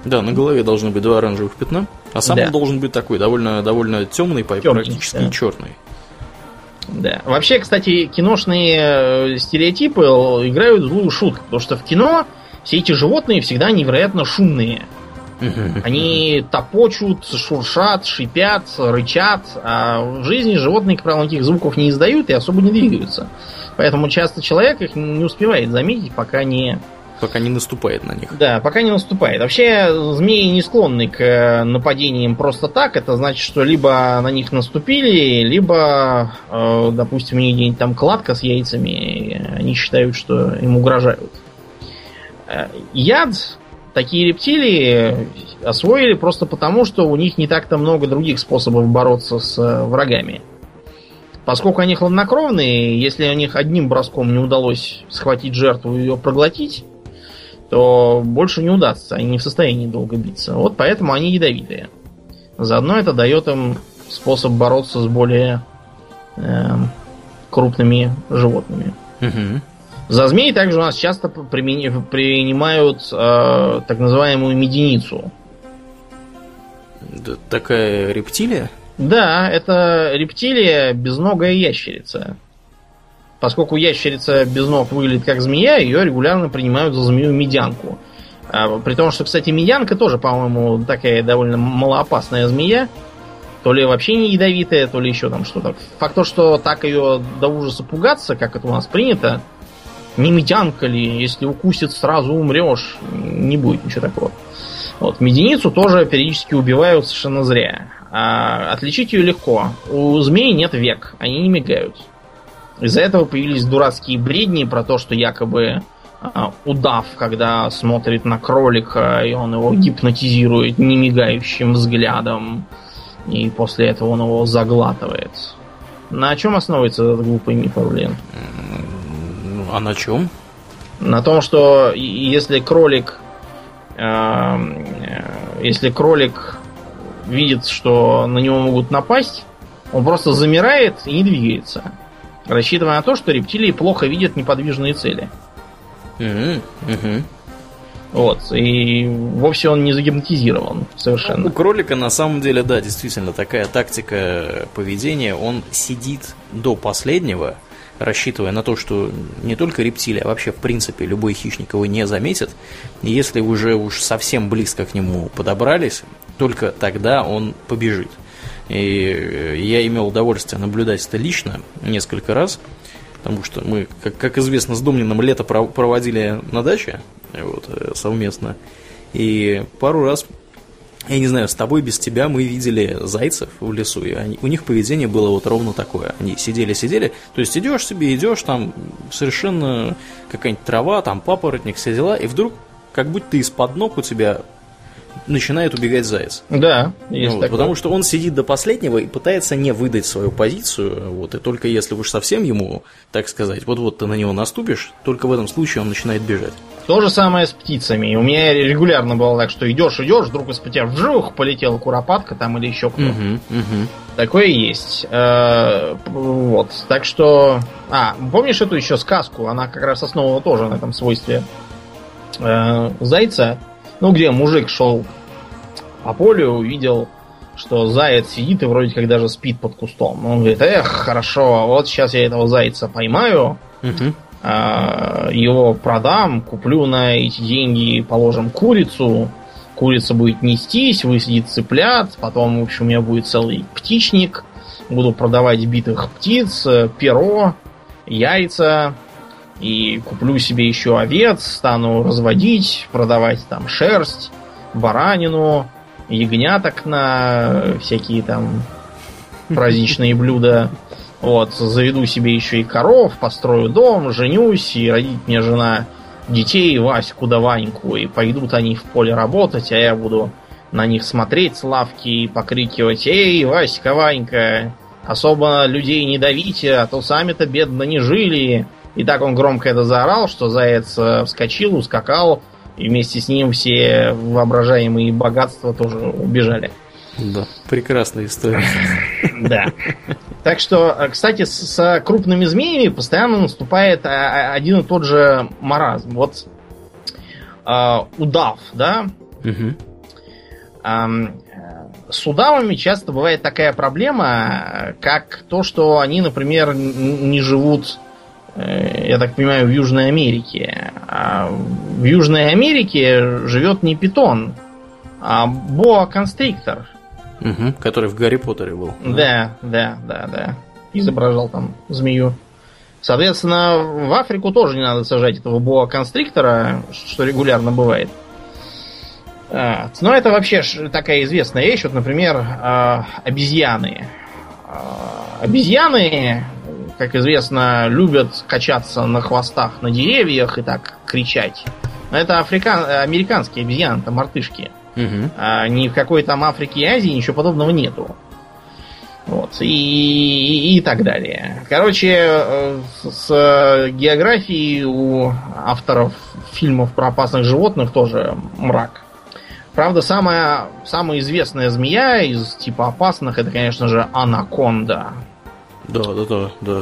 Speaker 1: Да, на голове должны быть два оранжевых пятна, а сам да. он должен быть такой довольно, довольно темный, темный практически да. черный.
Speaker 2: Да. Вообще, кстати, киношные э, стереотипы играют злую шутку, потому что в кино все эти животные всегда невероятно шумные. Они топочут, шуршат, шипят, рычат, а в жизни животные, как правило, никаких звуков не издают и особо не двигаются. Поэтому часто человек их не успевает заметить, пока не
Speaker 1: Пока не наступает на них.
Speaker 2: Да, пока не наступает. Вообще, змеи не склонны к э, нападениям просто так. Это значит, что либо на них наступили, либо, э, допустим, у них где-нибудь там кладка с яйцами, они считают, что им угрожают. Э, яд такие рептилии освоили просто потому, что у них не так-то много других способов бороться с врагами. Поскольку они хладнокровные, если у них одним броском не удалось схватить жертву и ее проглотить, то больше не удастся. Они не в состоянии долго биться. Вот поэтому они ядовитые. Заодно это дает им способ бороться с более э, крупными животными. Угу. За змей также у нас часто принимают э, так называемую меденицу.
Speaker 1: Такая рептилия?
Speaker 2: Да, это рептилия безногая ящерица. Поскольку ящерица без ног выглядит как змея, ее регулярно принимают за змею-медянку. А, при том, что, кстати, медянка тоже, по-моему, такая довольно малоопасная змея. То ли вообще не ядовитая, то ли еще там что-то. Факт то, что так ее до ужаса пугаться, как это у нас принято, не медянка ли, если укусит, сразу умрешь, не будет ничего такого. Вот, меденицу тоже периодически убивают совершенно зря. А отличить ее легко. У змей нет век, они не мигают. Из-за этого появились дурацкие бредни про то, что якобы а, удав, когда смотрит на кролика, и он его гипнотизирует немигающим взглядом, и после этого он его заглатывает. На чем основывается этот глупый миф, Орлен?
Speaker 1: А на чем?
Speaker 2: На том, что если кролик, э, если кролик видит, что на него могут напасть, он просто замирает и не двигается рассчитывая на то, что рептилии плохо видят неподвижные цели. Mm-hmm. Mm-hmm. Вот, и вовсе он не загипнотизирован совершенно.
Speaker 1: У кролика на самом деле, да, действительно, такая тактика поведения. Он сидит до последнего, рассчитывая на то, что не только рептилия, а вообще, в принципе, любой хищник его не заметит. И если уже уж совсем близко к нему подобрались, только тогда он побежит. И э, я имел удовольствие наблюдать это лично несколько раз, потому что мы, как, как известно, с Домнином лето проводили на даче вот, э, совместно. И пару раз, я не знаю, с тобой, без тебя мы видели зайцев в лесу, и они, у них поведение было вот ровно такое. Они сидели-сидели, то есть идешь себе, идешь, там совершенно какая-нибудь трава, там папоротник, все дела, и вдруг как будто из-под ног у тебя начинает убегать заяц.
Speaker 2: Да,
Speaker 1: есть вот, Потому что он сидит до последнего и пытается не выдать свою позицию. Вот, и только если уж совсем ему, так сказать, вот-вот ты на него наступишь, только в этом случае он начинает бежать.
Speaker 2: То же самое с птицами. У меня регулярно было так, что идешь, идешь, вдруг из тебя вжух, полетела куропатка там или еще кто. Угу, угу. Такое есть. Э, вот. Так что. А, помнишь эту еще сказку? Она как раз основана тоже на этом свойстве э, зайца ну, где мужик шел по полю, увидел, что заяц сидит и вроде как даже спит под кустом. Он говорит, эх, хорошо, вот сейчас я этого зайца поймаю, угу. его продам, куплю на эти деньги, положим курицу, курица будет нестись, высидит цыплят, потом, в общем, у меня будет целый птичник, буду продавать битых птиц, перо, яйца, и куплю себе еще овец, стану разводить, продавать там шерсть, баранину, ягняток на всякие там праздничные блюда. Вот, заведу себе еще и коров, построю дом, женюсь, и родит мне жена детей, Ваську да Ваньку, и пойдут они в поле работать, а я буду на них смотреть с лавки и покрикивать «Эй, Васька, Ванька, особо людей не давите, а то сами-то бедно не жили. И так он громко это заорал, что заяц э, вскочил, ускакал, и вместе с ним все воображаемые богатства тоже убежали.
Speaker 1: Да, прекрасная история.
Speaker 2: Да. Так что, э, кстати, с, крупными змеями постоянно наступает а, один и тот же маразм. Вот удав, да? С удавами часто бывает такая проблема, как то, что они, например, не живут, э, я так понимаю, в Южной Америке. А в Южной Америке живет не питон, а боа-констриктор.
Speaker 1: Угу, который в Гарри Поттере был.
Speaker 2: Да, да, да, да. Изображал там змею. Соответственно, в Африку тоже не надо сажать этого боа-констриктора, что регулярно бывает. Но это вообще такая известная вещь. Вот, например, а, обезьяны. А, обезьяны, как известно, любят качаться на хвостах на деревьях и так кричать. Но это африкан... американские обезьяны, это мартышки. Угу. А ни в какой там Африке и Азии ничего подобного нету. Вот, и, и, и так далее. Короче, э, с географией у авторов фильмов про опасных животных тоже мрак. Правда, самая, самая известная змея из типа опасных, это, конечно же, анаконда.
Speaker 1: Да, да, да, да.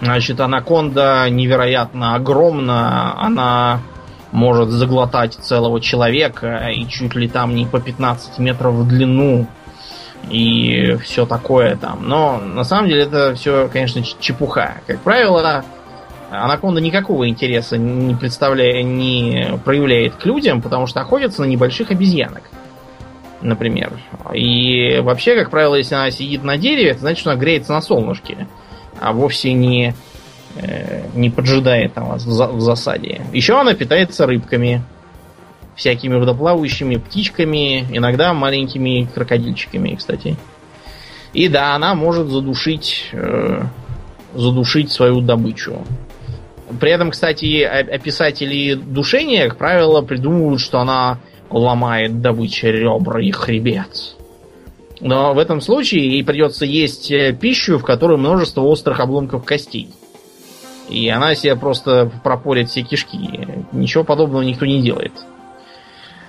Speaker 2: Значит, анаконда невероятно огромна. Она может заглотать целого человека и чуть ли там не по 15 метров в длину и все такое там. Но на самом деле это все, конечно, чепуха. Как правило, Анаконда никакого интереса не представляет, не проявляет к людям, потому что охотится на небольших обезьянок. Например. И вообще, как правило, если она сидит на дереве, это значит, что она греется на солнышке, а вовсе не, э, не поджидает вас в засаде. Еще она питается рыбками, всякими водоплавающими птичками, иногда маленькими крокодильчиками, кстати. И да, она может задушить, э, задушить свою добычу. При этом, кстати, описатели душения, как правило, придумывают, что она ломает добыча ребра и хребет. Но в этом случае ей придется есть э, пищу, в которой множество острых обломков костей. И она себе просто пропорит все кишки. Ничего подобного никто не делает.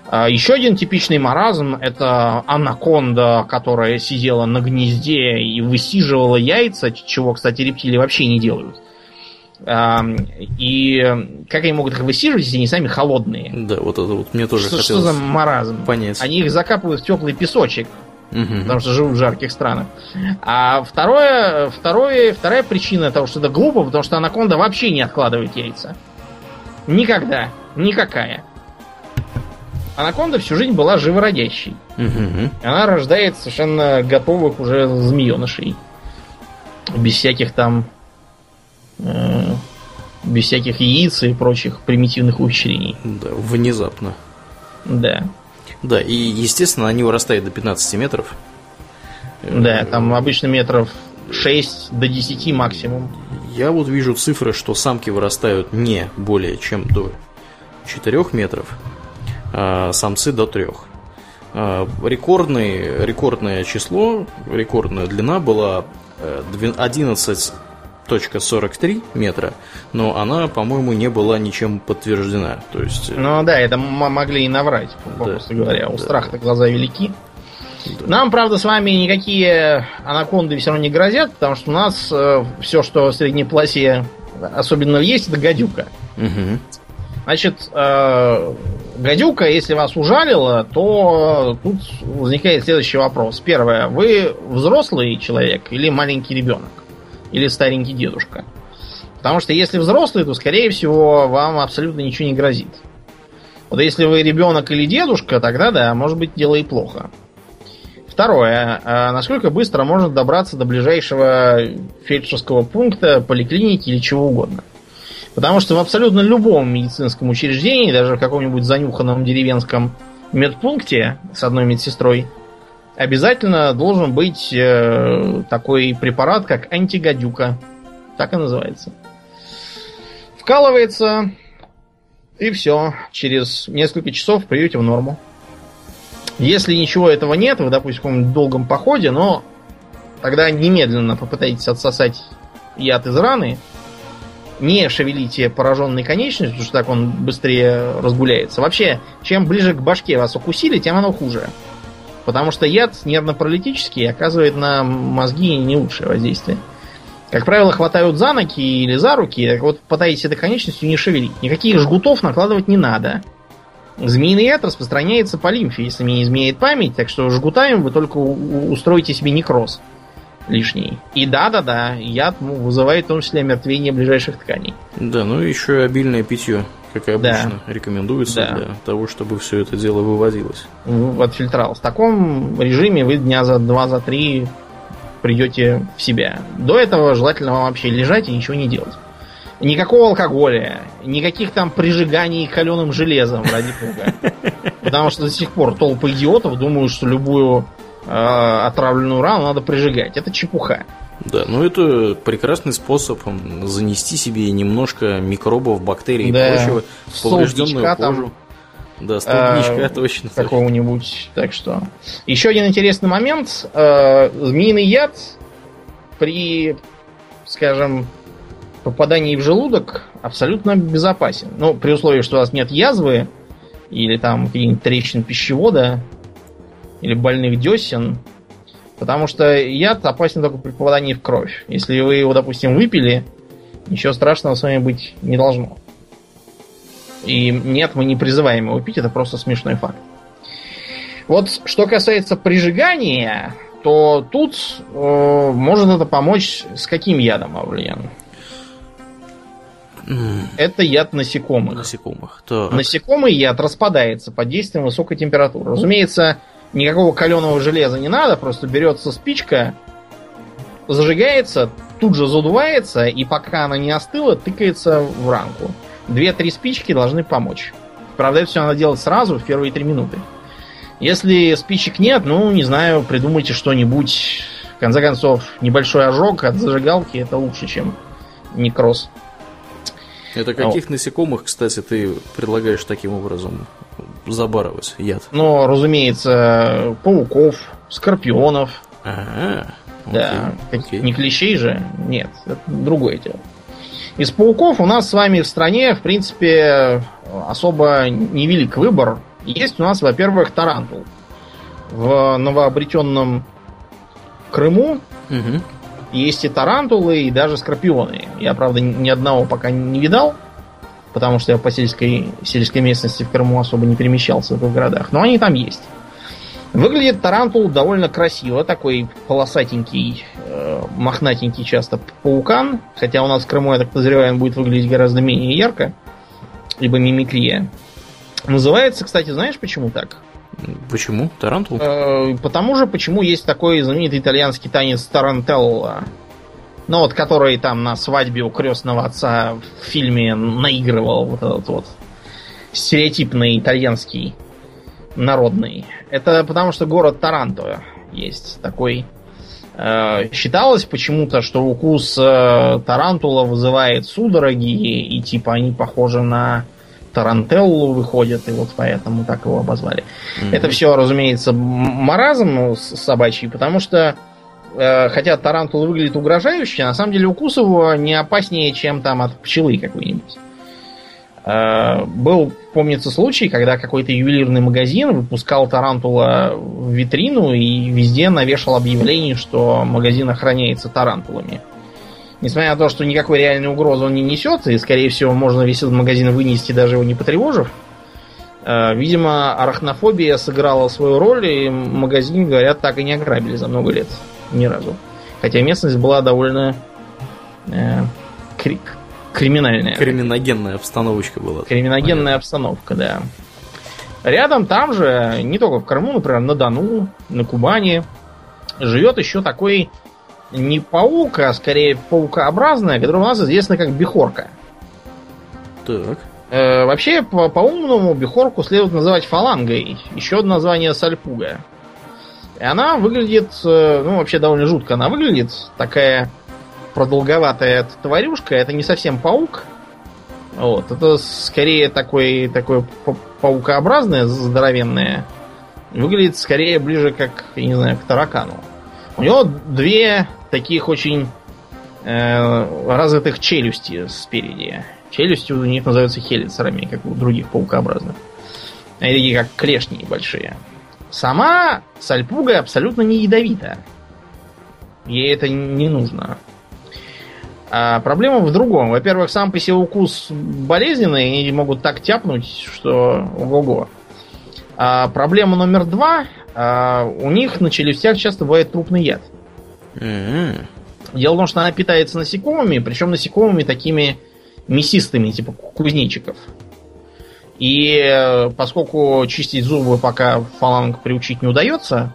Speaker 2: А еще один типичный маразм это анаконда, которая сидела на гнезде и высиживала яйца, чего, кстати, рептилии вообще не делают. И как они могут их высиживать, если они сами холодные?
Speaker 1: Да, вот это вот мне тоже
Speaker 2: что, что за маразм?
Speaker 1: Понять.
Speaker 2: Они их закапывают в теплый песочек, угу. потому что живут в жарких странах. А второе, второе, вторая причина того, что это глупо, потому что анаконда вообще не откладывает яйца. Никогда. Никакая. Анаконда всю жизнь была живородящей. Угу. Она рождает совершенно готовых уже змеенышей. Без всяких там Э, без всяких яиц и прочих примитивных ухищрений.
Speaker 1: Да, внезапно.
Speaker 2: Да.
Speaker 1: Да, и, естественно, они вырастают до 15 метров.
Speaker 2: Да, там обычно метров 6 до 10 максимум.
Speaker 1: Я вот вижу цифры, что самки вырастают не более чем до 4 метров, а самцы до 3. А, рекордный, рекордное число, рекордная длина была 11 э, точка 43 метра, но она, по-моему, не была ничем подтверждена. То есть... Э,
Speaker 2: ну да, это могли и наврать, попросту да, говоря. У да, страха-то глаза велики. Да. Нам, правда, с вами никакие анаконды все равно не грозят, потому что у нас э, все, что в средней полосе особенно есть, это гадюка. Угу. Значит, э, гадюка, если вас ужалила, то тут возникает следующий вопрос. Первое, вы взрослый человек или маленький ребенок? Или старенький дедушка. Потому что если взрослый, то, скорее всего, вам абсолютно ничего не грозит. Вот если вы ребенок или дедушка, тогда да, может быть дело и плохо. Второе. А насколько быстро можно добраться до ближайшего фельдшерского пункта, поликлиники или чего угодно. Потому что в абсолютно любом медицинском учреждении, даже в каком-нибудь занюханном деревенском медпункте с одной медсестрой, обязательно должен быть э, такой препарат, как антигадюка. Так и называется. Вкалывается, и все. Через несколько часов придете в норму. Если ничего этого нет, вы, допустим, в каком-нибудь долгом походе, но тогда немедленно попытайтесь отсосать яд из раны, не шевелите пораженной конечностью, потому что так он быстрее разгуляется. Вообще, чем ближе к башке вас укусили, тем оно хуже. Потому что яд нервно-паралитический оказывает на мозги не лучшее воздействие. Как правило, хватают за ноги или за руки, так вот пытаетесь этой конечностью не шевелить. Никаких жгутов накладывать не надо. Змеиный яд распространяется по лимфе, если мне не изменяет память, так что жгутами вы только устроите себе некроз лишний. И да-да-да, яд ну, вызывает в том числе омертвение ближайших тканей.
Speaker 1: Да, ну и еще обильное питье, как и обычно, да. рекомендуется да. для того, чтобы все это дело вывозилось.
Speaker 2: Отфильтралось. В таком режиме вы дня за два, за три придете в себя. До этого желательно вам вообще лежать и ничего не делать. Никакого алкоголя, никаких там прижиганий каленым железом, ради бога. Потому что до сих пор толпы идиотов думают, что любую э, отравленную рану надо прижигать. Это чепуха.
Speaker 1: Да, ну это прекрасный способ занести себе немножко микробов, бактерий да. и прочего в поврежденную кожу. Там,
Speaker 2: да, столбничка, а, точно. Какого-нибудь. Так что. Еще один интересный момент. Э, змеиный яд при, скажем, попадании в желудок абсолютно безопасен. Ну, при условии, что у вас нет язвы, или там каких-нибудь трещин пищевода, или больных десен. Потому что яд опасен только при попадании в кровь. Если вы его, допустим, выпили, ничего страшного с вами быть не должно. И нет, мы не призываем его пить, это просто смешной факт. Вот что касается прижигания, то тут э, может это помочь с каким ядом, Аурлиен? Это яд насекомых.
Speaker 1: Насекомых.
Speaker 2: Так. Насекомый яд распадается под действием высокой температуры. Разумеется, никакого каленого железа не надо, просто берется спичка, зажигается, тут же задувается, и пока она не остыла, тыкается в ранку. Две-три спички должны помочь. Правда, это все надо делать сразу, в первые три минуты. Если спичек нет, ну, не знаю, придумайте что-нибудь. В конце концов, небольшой ожог от зажигалки это лучше, чем некроз.
Speaker 1: Это каких вот. насекомых, кстати, ты предлагаешь таким образом забарывать яд?
Speaker 2: Ну, разумеется, пауков, скорпионов. А, да, окей. не клещей же, нет, это другое дело. Из пауков у нас с вами в стране, в принципе, особо невелик выбор. Есть у нас, во-первых, тарантул. В новообретенном Крыму угу. Есть и тарантулы, и даже скорпионы. Я, правда, ни одного пока не видал, потому что я по сельской, сельской местности в Крыму особо не перемещался в городах. Но они там есть. Выглядит тарантул довольно красиво, такой полосатенький, э, мохнатенький часто паукан, хотя у нас в Крыму, я так подозреваю, он будет выглядеть гораздо менее ярко, либо мимикрия. Называется, кстати, знаешь почему так?
Speaker 1: Почему? Тарантул?
Speaker 2: Э, потому же, почему есть такой знаменитый итальянский танец Тарантелла. Ну вот, который там на свадьбе у крестного отца в фильме наигрывал вот этот вот стереотипный итальянский народный. Это потому что город Таранто есть такой. Э, считалось почему-то, что укус э, тарантула вызывает судороги, и типа они похожи на Тарантеллу выходит, и вот поэтому так его обозвали. Mm-hmm. Это все, разумеется, маразм собачий, потому что хотя тарантул выглядит угрожающе, на самом деле укус его не опаснее, чем там от пчелы какой-нибудь. Э, был, помнится, случай, когда какой-то ювелирный магазин выпускал тарантула в витрину и везде навешал объявление, что магазин охраняется тарантулами. Несмотря на то, что никакой реальной угрозы он не несет, и, скорее всего, можно весь этот магазин вынести, даже его не потревожив, э, видимо, арахнофобия сыграла свою роль, и магазин, говорят, так и не ограбили за много лет. Ни разу. Хотя местность была довольно э, кри- криминальная.
Speaker 1: Криминогенная обстановочка была.
Speaker 2: Криминогенная Понятно. обстановка, да. Рядом там же, не только в Крыму, например, на Дону, на Кубани, живет еще такой не паук, а скорее паукообразная, которая у нас известна как бихорка.
Speaker 1: Так.
Speaker 2: Э, вообще, по- по-умному, бихорку следует называть фалангой. Еще одно название сальпуга. И она выглядит, э, ну, вообще довольно жутко она выглядит. Такая продолговатая тварюшка. Это не совсем паук. Вот. Это скорее такой, такой паукообразное, здоровенное. Выглядит скорее ближе как, я не знаю, к таракану. У него две таких очень э, развитых челюсти спереди. Челюсти у них называются хелицерами, как у других паукообразных. Они такие, как клешни большие. Сама сальпуга абсолютно не ядовита. Ей это не нужно. А проблема в другом. Во-первых, сам по себе укус болезненный, они могут так тяпнуть, что ого-го. А проблема номер два. А у них на челюстях часто бывает трупный яд. Mm-hmm. Дело в том, что она питается насекомыми, причем насекомыми такими мясистыми, типа кузнечиков. И э, поскольку чистить зубы пока фаланг приучить не удается,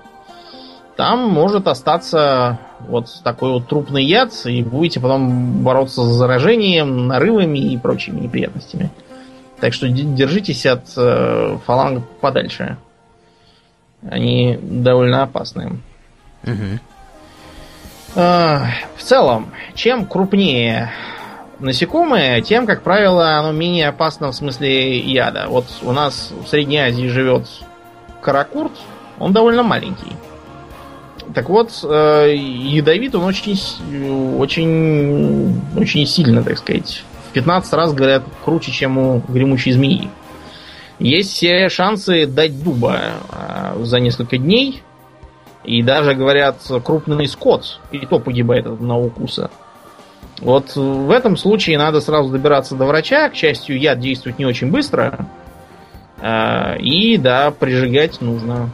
Speaker 2: там может остаться вот такой вот трупный яд, и будете потом бороться с заражением, нарывами и прочими неприятностями. Так что держитесь от э, фаланг подальше. Они довольно опасны. Угу. Э, в целом, чем крупнее насекомое, тем, как правило, оно менее опасно в смысле яда. Вот у нас в Средней Азии живет каракурт, он довольно маленький. Так вот, э, ядовит он очень, очень, очень сильно, так сказать. В 15 раз, говорят, круче, чем у гремучей змеи. Есть все шансы дать дуба э, за несколько дней. И даже, говорят, крупный скот, и то погибает от одного укуса. Вот в этом случае надо сразу добираться до врача. К счастью, яд действует не очень быстро. Э, и да, прижигать нужно.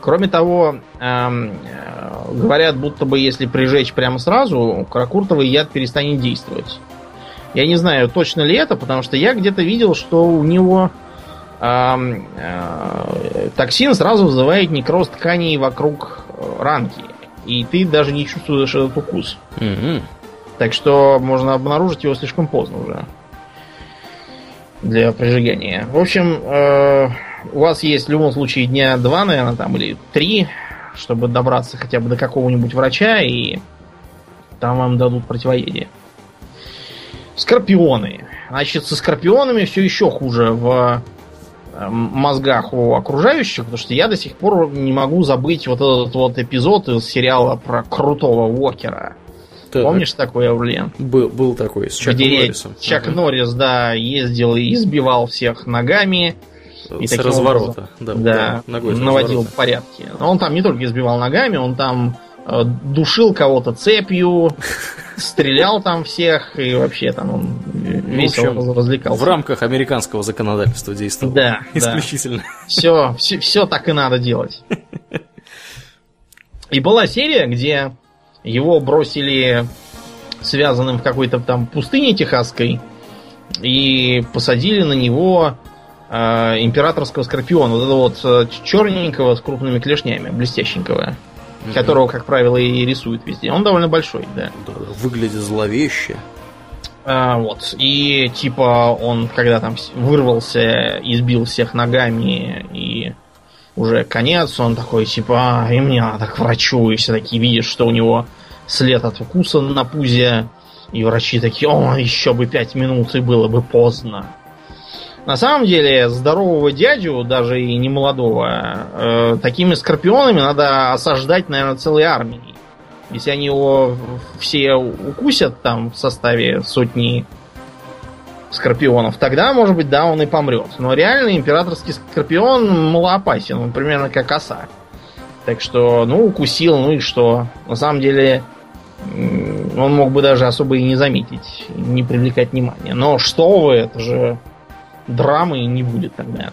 Speaker 2: Кроме того, эм, э, говорят, будто бы если прижечь прямо сразу, кракуртовый яд перестанет действовать. Я не знаю, точно ли это, потому что я где-то видел, что у него эм, э, токсин сразу вызывает некроз тканей вокруг э, ранки. И ты даже не чувствуешь этот укус. Mm-hmm. Так что можно обнаружить его слишком поздно уже для прижигания. В общем, э, у вас есть в любом случае дня два, наверное, там, или три, чтобы добраться хотя бы до какого-нибудь врача, и там вам дадут противоядие. Скорпионы. Значит, со скорпионами все еще хуже в э, мозгах у окружающих, потому что я до сих пор не могу забыть вот этот вот эпизод из сериала про крутого Уокера. Так. Помнишь такой, Аурлиен?
Speaker 1: Был, был такой, с Где
Speaker 2: Норрисом. Чак ага. Норрис, да, ездил и избивал всех ногами,
Speaker 1: и с разворота.
Speaker 2: Образом, да, да ногой наводил разворота. порядки. Но он там не только избивал ногами, он там э, душил кого-то цепью, стрелял там всех, и вообще там он весело ну, развлекался.
Speaker 1: В рамках американского законодательства действовал.
Speaker 2: Да,
Speaker 1: исключительно.
Speaker 2: Все, все, все так и надо делать. И была серия, где его бросили связанным в какой-то там пустыне техасской и посадили на него э, императорского скорпиона, вот этого вот э, черненького с крупными клешнями, блестященького, угу. которого, как правило, и рисуют везде. Он довольно большой, да. да
Speaker 1: выглядит зловеще.
Speaker 2: А, вот. И типа он, когда там вырвался, избил всех ногами и уже конец, он такой, типа, а, и мне надо к врачу, и все такие видят, что у него след от укуса на пузе, и врачи такие, о, еще бы пять минут, и было бы поздно. На самом деле, здорового дядю, даже и не молодого, э, такими скорпионами надо осаждать, наверное, целой армией. Если они его все укусят там в составе сотни скорпионов, тогда, может быть, да, он и помрет. Но реально императорский скорпион малоопасен, он примерно как оса. Так что, ну, укусил, ну и что? На самом деле, он мог бы даже особо и не заметить, не привлекать внимания. Но что вы, это же драмы не будет тогда.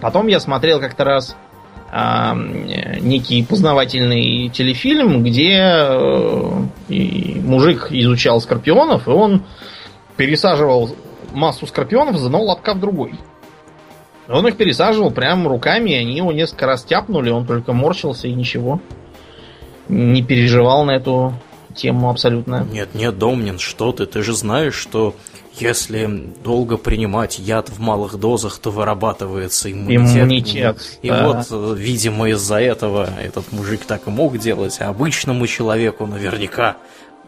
Speaker 2: Потом я смотрел как-то раз э, некий познавательный телефильм, где э, мужик изучал скорпионов, и он пересаживал массу скорпионов с одного лотка в другой. Он их пересаживал прямо руками, и они его несколько раз тяпнули, он только морщился и ничего. Не переживал на эту тему абсолютно.
Speaker 1: Нет, нет, Домнин, что ты? Ты же знаешь, что если долго принимать яд в малых дозах, то вырабатывается иммунитет.
Speaker 2: Иммунитет.
Speaker 1: И да. вот, видимо, из-за этого этот мужик так и мог делать, а обычному человеку наверняка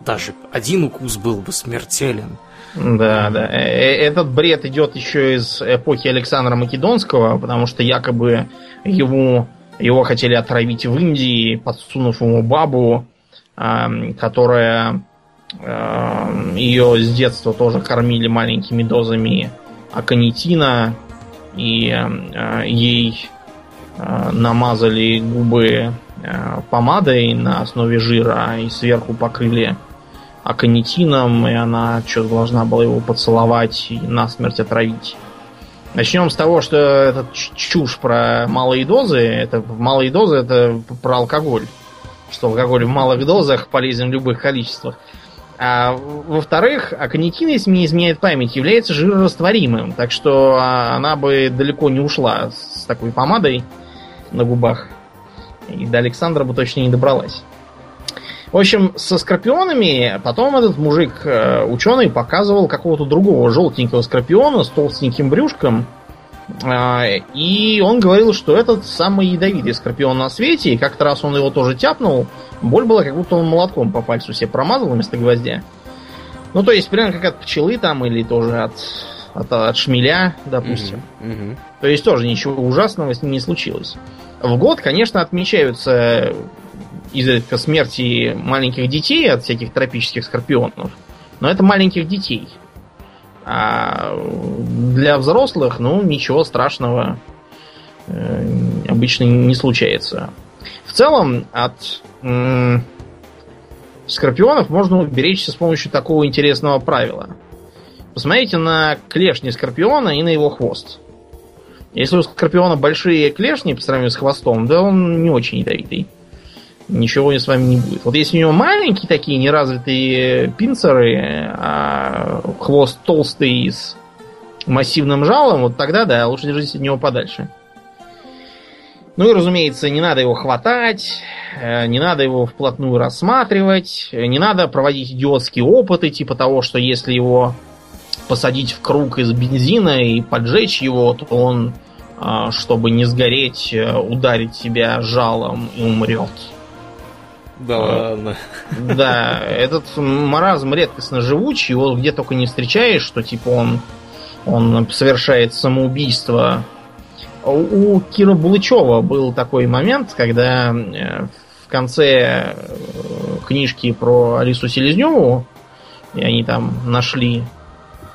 Speaker 1: даже один укус был бы смертелен.
Speaker 2: Да, да. Э, э, этот бред идет еще из эпохи Александра Македонского, потому что якобы ему Его хотели отравить в Индии, подсунув ему бабу, которая ее с детства тоже кормили маленькими дозами аконитина, и ей намазали губы помадой на основе жира и сверху покрыли аконитином, и она что-то должна была его поцеловать и насмерть отравить. Начнем с того, что это чушь про малые дозы. Это малые дозы это про алкоголь. Что алкоголь в малых дозах полезен в любых количествах. А во-вторых, аконитин, если мне изменяет память, является жирорастворимым. Так что а, она бы далеко не ушла с такой помадой на губах. И до Александра бы точно не добралась. В общем, со скорпионами потом этот мужик, э, ученый, показывал какого-то другого желтенького скорпиона с толстеньким брюшком. Э, и он говорил, что этот самый ядовитый скорпион на свете. И как-то раз он его тоже тяпнул. Боль была, как будто он молотком по пальцу себе промазал вместо гвоздя. Ну, то есть, примерно как от пчелы там, или тоже от, от, от шмеля, допустим. Mm-hmm. Mm-hmm. То есть, тоже ничего ужасного с ним не случилось. В год, конечно, отмечаются изредка смерти маленьких детей от всяких тропических скорпионов. Но это маленьких детей. А для взрослых, ну, ничего страшного э, обычно не случается. В целом, от скорпионов можно уберечься с помощью такого интересного правила. Посмотрите на клешни скорпиона и на его хвост. Если у скорпиона большие клешни по сравнению с хвостом, да он не очень ядовитый ничего с вами не будет. Вот если у него маленькие такие неразвитые пинцеры, а хвост толстый с массивным жалом, вот тогда да, лучше держитесь от него подальше. Ну и, разумеется, не надо его хватать, э, не надо его вплотную рассматривать, не надо проводить идиотские опыты, типа того, что если его посадить в круг из бензина и поджечь его, то он, а, чтобы не сгореть, э, ударит себя жалом и умрет.
Speaker 1: Да а, ладно.
Speaker 2: Да, этот маразм редкостно живучий, его где только не встречаешь, что типа он, он совершает самоубийство. У Кира Булычева был такой момент, когда э, в конце э, книжки про Алису Селезневу, и они там нашли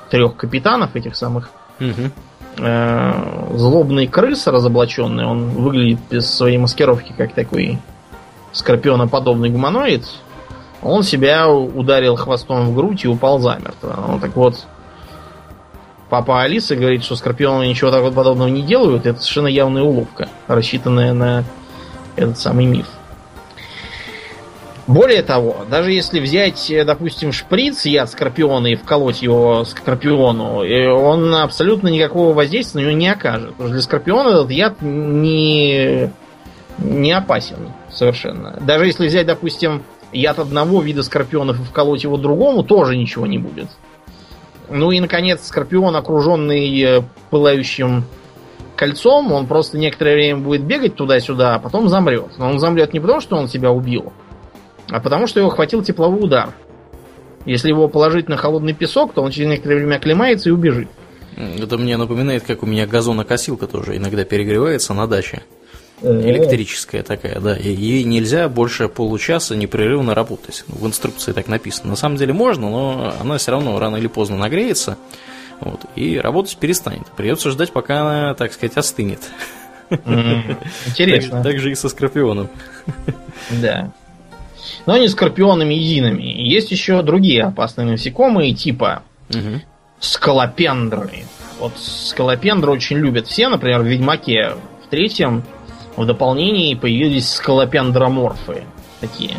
Speaker 2: трех капитанов этих самых, угу. злобный крыс разоблаченный, он выглядит без своей маскировки как такой скорпионоподобный гуманоид, он себя ударил хвостом в грудь и упал замертво. Ну так вот, папа Алиса говорит, что скорпионы ничего такого подобного не делают. Это совершенно явная уловка, рассчитанная на этот самый миф. Более того, даже если взять, допустим, шприц яд скорпиона и вколоть его скорпиону, он абсолютно никакого воздействия на него не окажет. Потому что для скорпиона этот яд не не опасен совершенно. Даже если взять, допустим, яд одного вида скорпионов и вколоть его другому, тоже ничего не будет. Ну и, наконец, скорпион, окруженный э, пылающим кольцом, он просто некоторое время будет бегать туда-сюда, а потом замрет. Но он замрет не потому, что он себя убил, а потому, что его хватил тепловой удар. Если его положить на холодный песок, то он через некоторое время оклемается и убежит.
Speaker 1: Это мне напоминает, как у меня газонокосилка тоже иногда перегревается на даче. Электрическая такая, да. Ей нельзя больше получаса непрерывно работать. В инструкции так написано. На самом деле можно, но она все равно рано или поздно нагреется. Вот, и работать перестанет. Придется ждать, пока она, так сказать, остынет.
Speaker 2: Интересно.
Speaker 1: Так, так же и со скорпионом.
Speaker 2: Да. Но не скорпионами едиными. Есть еще другие опасные насекомые, типа угу. скалопендры. Вот скалопендры очень любят все, например, в Ведьмаке в третьем в дополнении появились скалопендроморфы такие.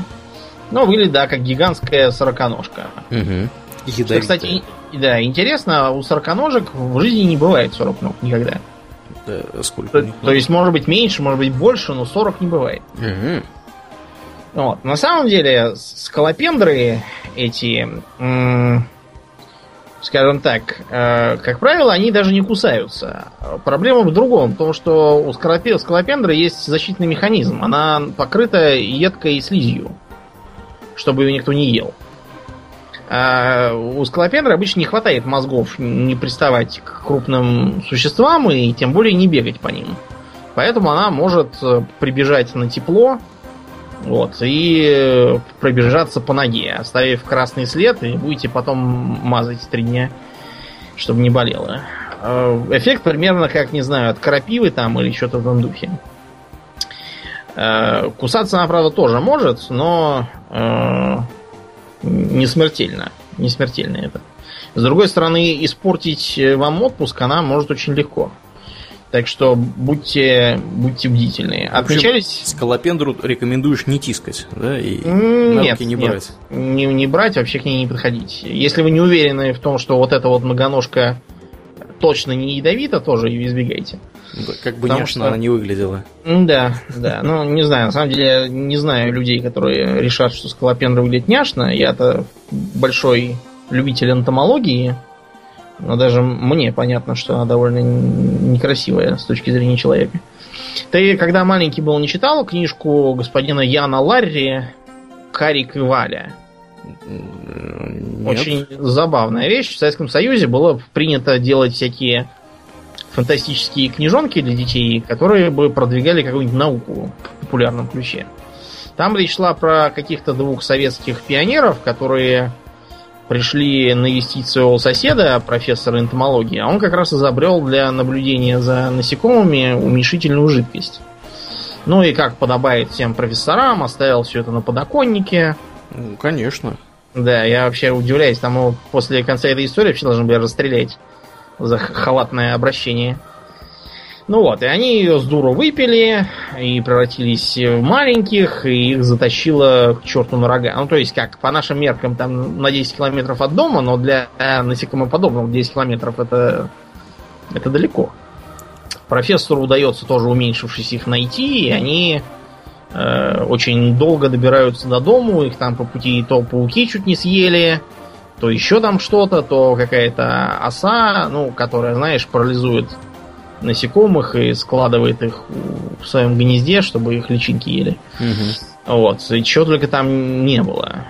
Speaker 2: Ну, выглядит, да, как гигантская сороконожка. Угу. Что, кстати, да, интересно, у сороконожек в жизни не бывает 40 ног никогда. Да, сколько? То, то есть, может быть, меньше, может быть, больше, но 40 не бывает. Угу. Вот. На самом деле, скалопендры эти скажем так, э, как правило, они даже не кусаются. Проблема в другом, в том, что у скалопендры есть защитный механизм. Она покрыта едкой слизью, чтобы ее никто не ел. А у скалопендры обычно не хватает мозгов не приставать к крупным существам и тем более не бегать по ним. Поэтому она может э, прибежать на тепло, вот, и пробежаться по ноге, оставив красный след, и будете потом мазать три дня, чтобы не болело. Э, эффект примерно как, не знаю, от крапивы там или что-то в этом духе. Э, кусаться она, правда, тоже может, но э, не смертельно. Не смертельно это. С другой стороны, испортить вам отпуск она может очень легко. Так что будьте, будьте бдительны.
Speaker 1: Отмечались... Скалопендру рекомендуешь не тискать, да?
Speaker 2: И нет, не брать. Нет, не, не брать, вообще к ней не подходить. Если вы не уверены в том, что вот эта вот многоножка точно не ядовита, тоже ее избегайте.
Speaker 1: Как бы няшно что... она не выглядела.
Speaker 2: Да, да. Ну, не знаю, на самом деле, не знаю людей, которые решат, что скалопендра выглядит няшно. Я-то большой любитель энтомологии. Но даже мне понятно, что она довольно некрасивая с точки зрения человека. Ты, когда маленький был, не читал книжку господина Яна Ларри «Карик и Валя»? Нет. Очень забавная вещь. В Советском Союзе было принято делать всякие фантастические книжонки для детей, которые бы продвигали какую-нибудь науку в популярном ключе. Там речь шла про каких-то двух советских пионеров, которые пришли навестить своего соседа, профессора энтомологии, а он как раз изобрел для наблюдения за насекомыми уменьшительную жидкость. Ну и как подобает всем профессорам, оставил все это на подоконнике.
Speaker 1: Ну, конечно.
Speaker 2: Да, я вообще удивляюсь, там после конца этой истории вообще должны были расстрелять за халатное обращение. Ну вот, и они ее с дуру выпили и превратились в маленьких, и их затащило к черту на рога. Ну, то есть, как по нашим меркам, там на 10 километров от дома, но для насекомоподобных 10 километров это, это далеко. Профессору удается тоже уменьшившись их найти, и они э, очень долго добираются до дому, их там по пути то пауки чуть не съели, то еще там что-то, то какая-то оса, ну, которая, знаешь, парализует насекомых и складывает их в своем гнезде, чтобы их личинки ели. Угу. Вот. И чего только там не было.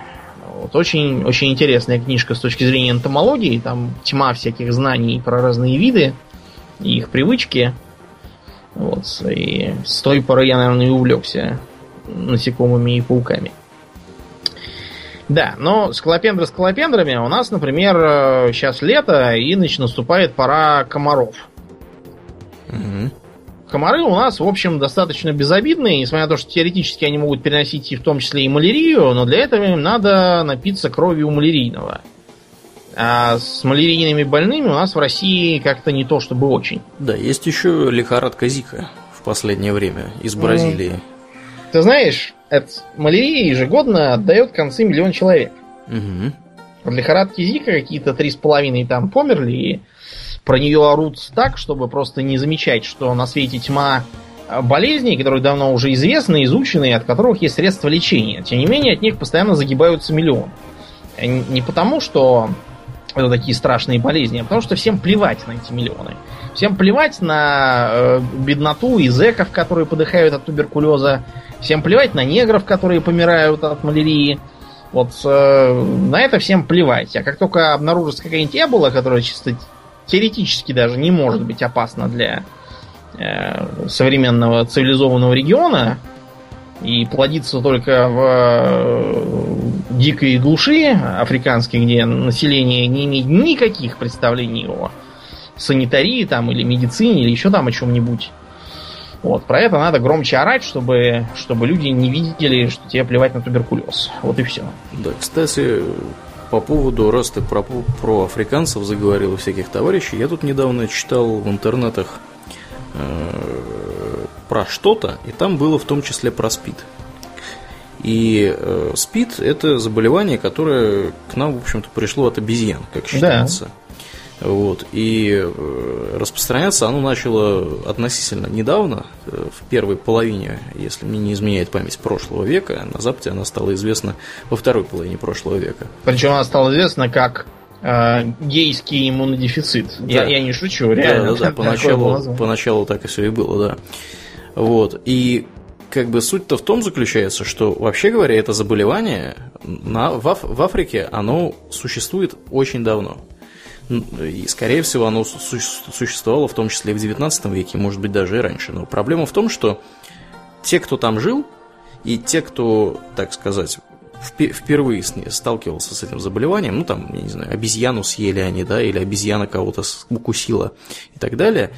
Speaker 2: Вот. Очень, очень интересная книжка с точки зрения энтомологии. Там тьма всяких знаний про разные виды и их привычки. Вот. И с той поры я, наверное, и увлекся насекомыми и пауками. Да, но скалопендры скалопендрами у нас, например, сейчас лето, и значит, наступает пора комаров. Угу. Комары у нас, в общем, достаточно безобидные, несмотря на то, что теоретически они могут переносить и в том числе и малярию, но для этого им надо напиться кровью малярийного. А с малярийными больными у нас в России как-то не то чтобы очень.
Speaker 1: Да, есть еще лихорадка Зика в последнее время из Бразилии.
Speaker 2: Ты знаешь, от малярии ежегодно отдает концы миллион человек. Угу. От лихорадки Зика какие-то три с половиной там померли, и про нее орут так, чтобы просто не замечать, что на свете тьма а, болезней, которые давно уже известны, изучены, от которых есть средства лечения. Тем не менее, от них постоянно загибаются миллионы. Э, не потому, что это такие страшные болезни, а потому что всем плевать на эти миллионы. Всем плевать на э, бедноту и зеков, которые подыхают от туберкулеза. Всем плевать на негров, которые помирают от малярии. Вот э, на это всем плевать. А как только обнаружится какая-нибудь эбола, которая чисто теоретически даже не может быть опасна для э, современного цивилизованного региона и плодится только в э, дикой глуши африканской, где население не имеет никаких представлений о санитарии там или медицине или еще там о чем-нибудь. Вот, про это надо громче орать, чтобы, чтобы люди не видели, что тебе плевать на туберкулез. Вот и все.
Speaker 1: Да, кстати, по поводу, раз ты про, про африканцев заговорил у всяких товарищей, я тут недавно читал в интернетах э, про что-то, и там было в том числе про СПИД. И э, СПИД это заболевание, которое к нам, в общем-то, пришло от обезьян, как считается. Да. Вот. И э, распространяться оно начало относительно недавно, э, в первой половине, если мне не изменяет память, прошлого века. На Западе она стала известна во второй половине прошлого века.
Speaker 2: Причем она стала известна как э, гейский иммунодефицит. Да. Я, я не шучу, реально.
Speaker 1: Да, да, да. Поначалу, поначалу так и все и было, да. Вот. И как бы суть-то в том заключается, что вообще говоря, это заболевание на, в, в Африке, оно существует очень давно. И, скорее всего, оно существовало в том числе и в 19 веке, может быть, даже и раньше. Но проблема в том, что те, кто там жил, и те, кто, так сказать, впервые сталкивался с этим заболеванием, ну там, я не знаю, обезьяну съели они, да, или обезьяна кого-то укусила и так далее,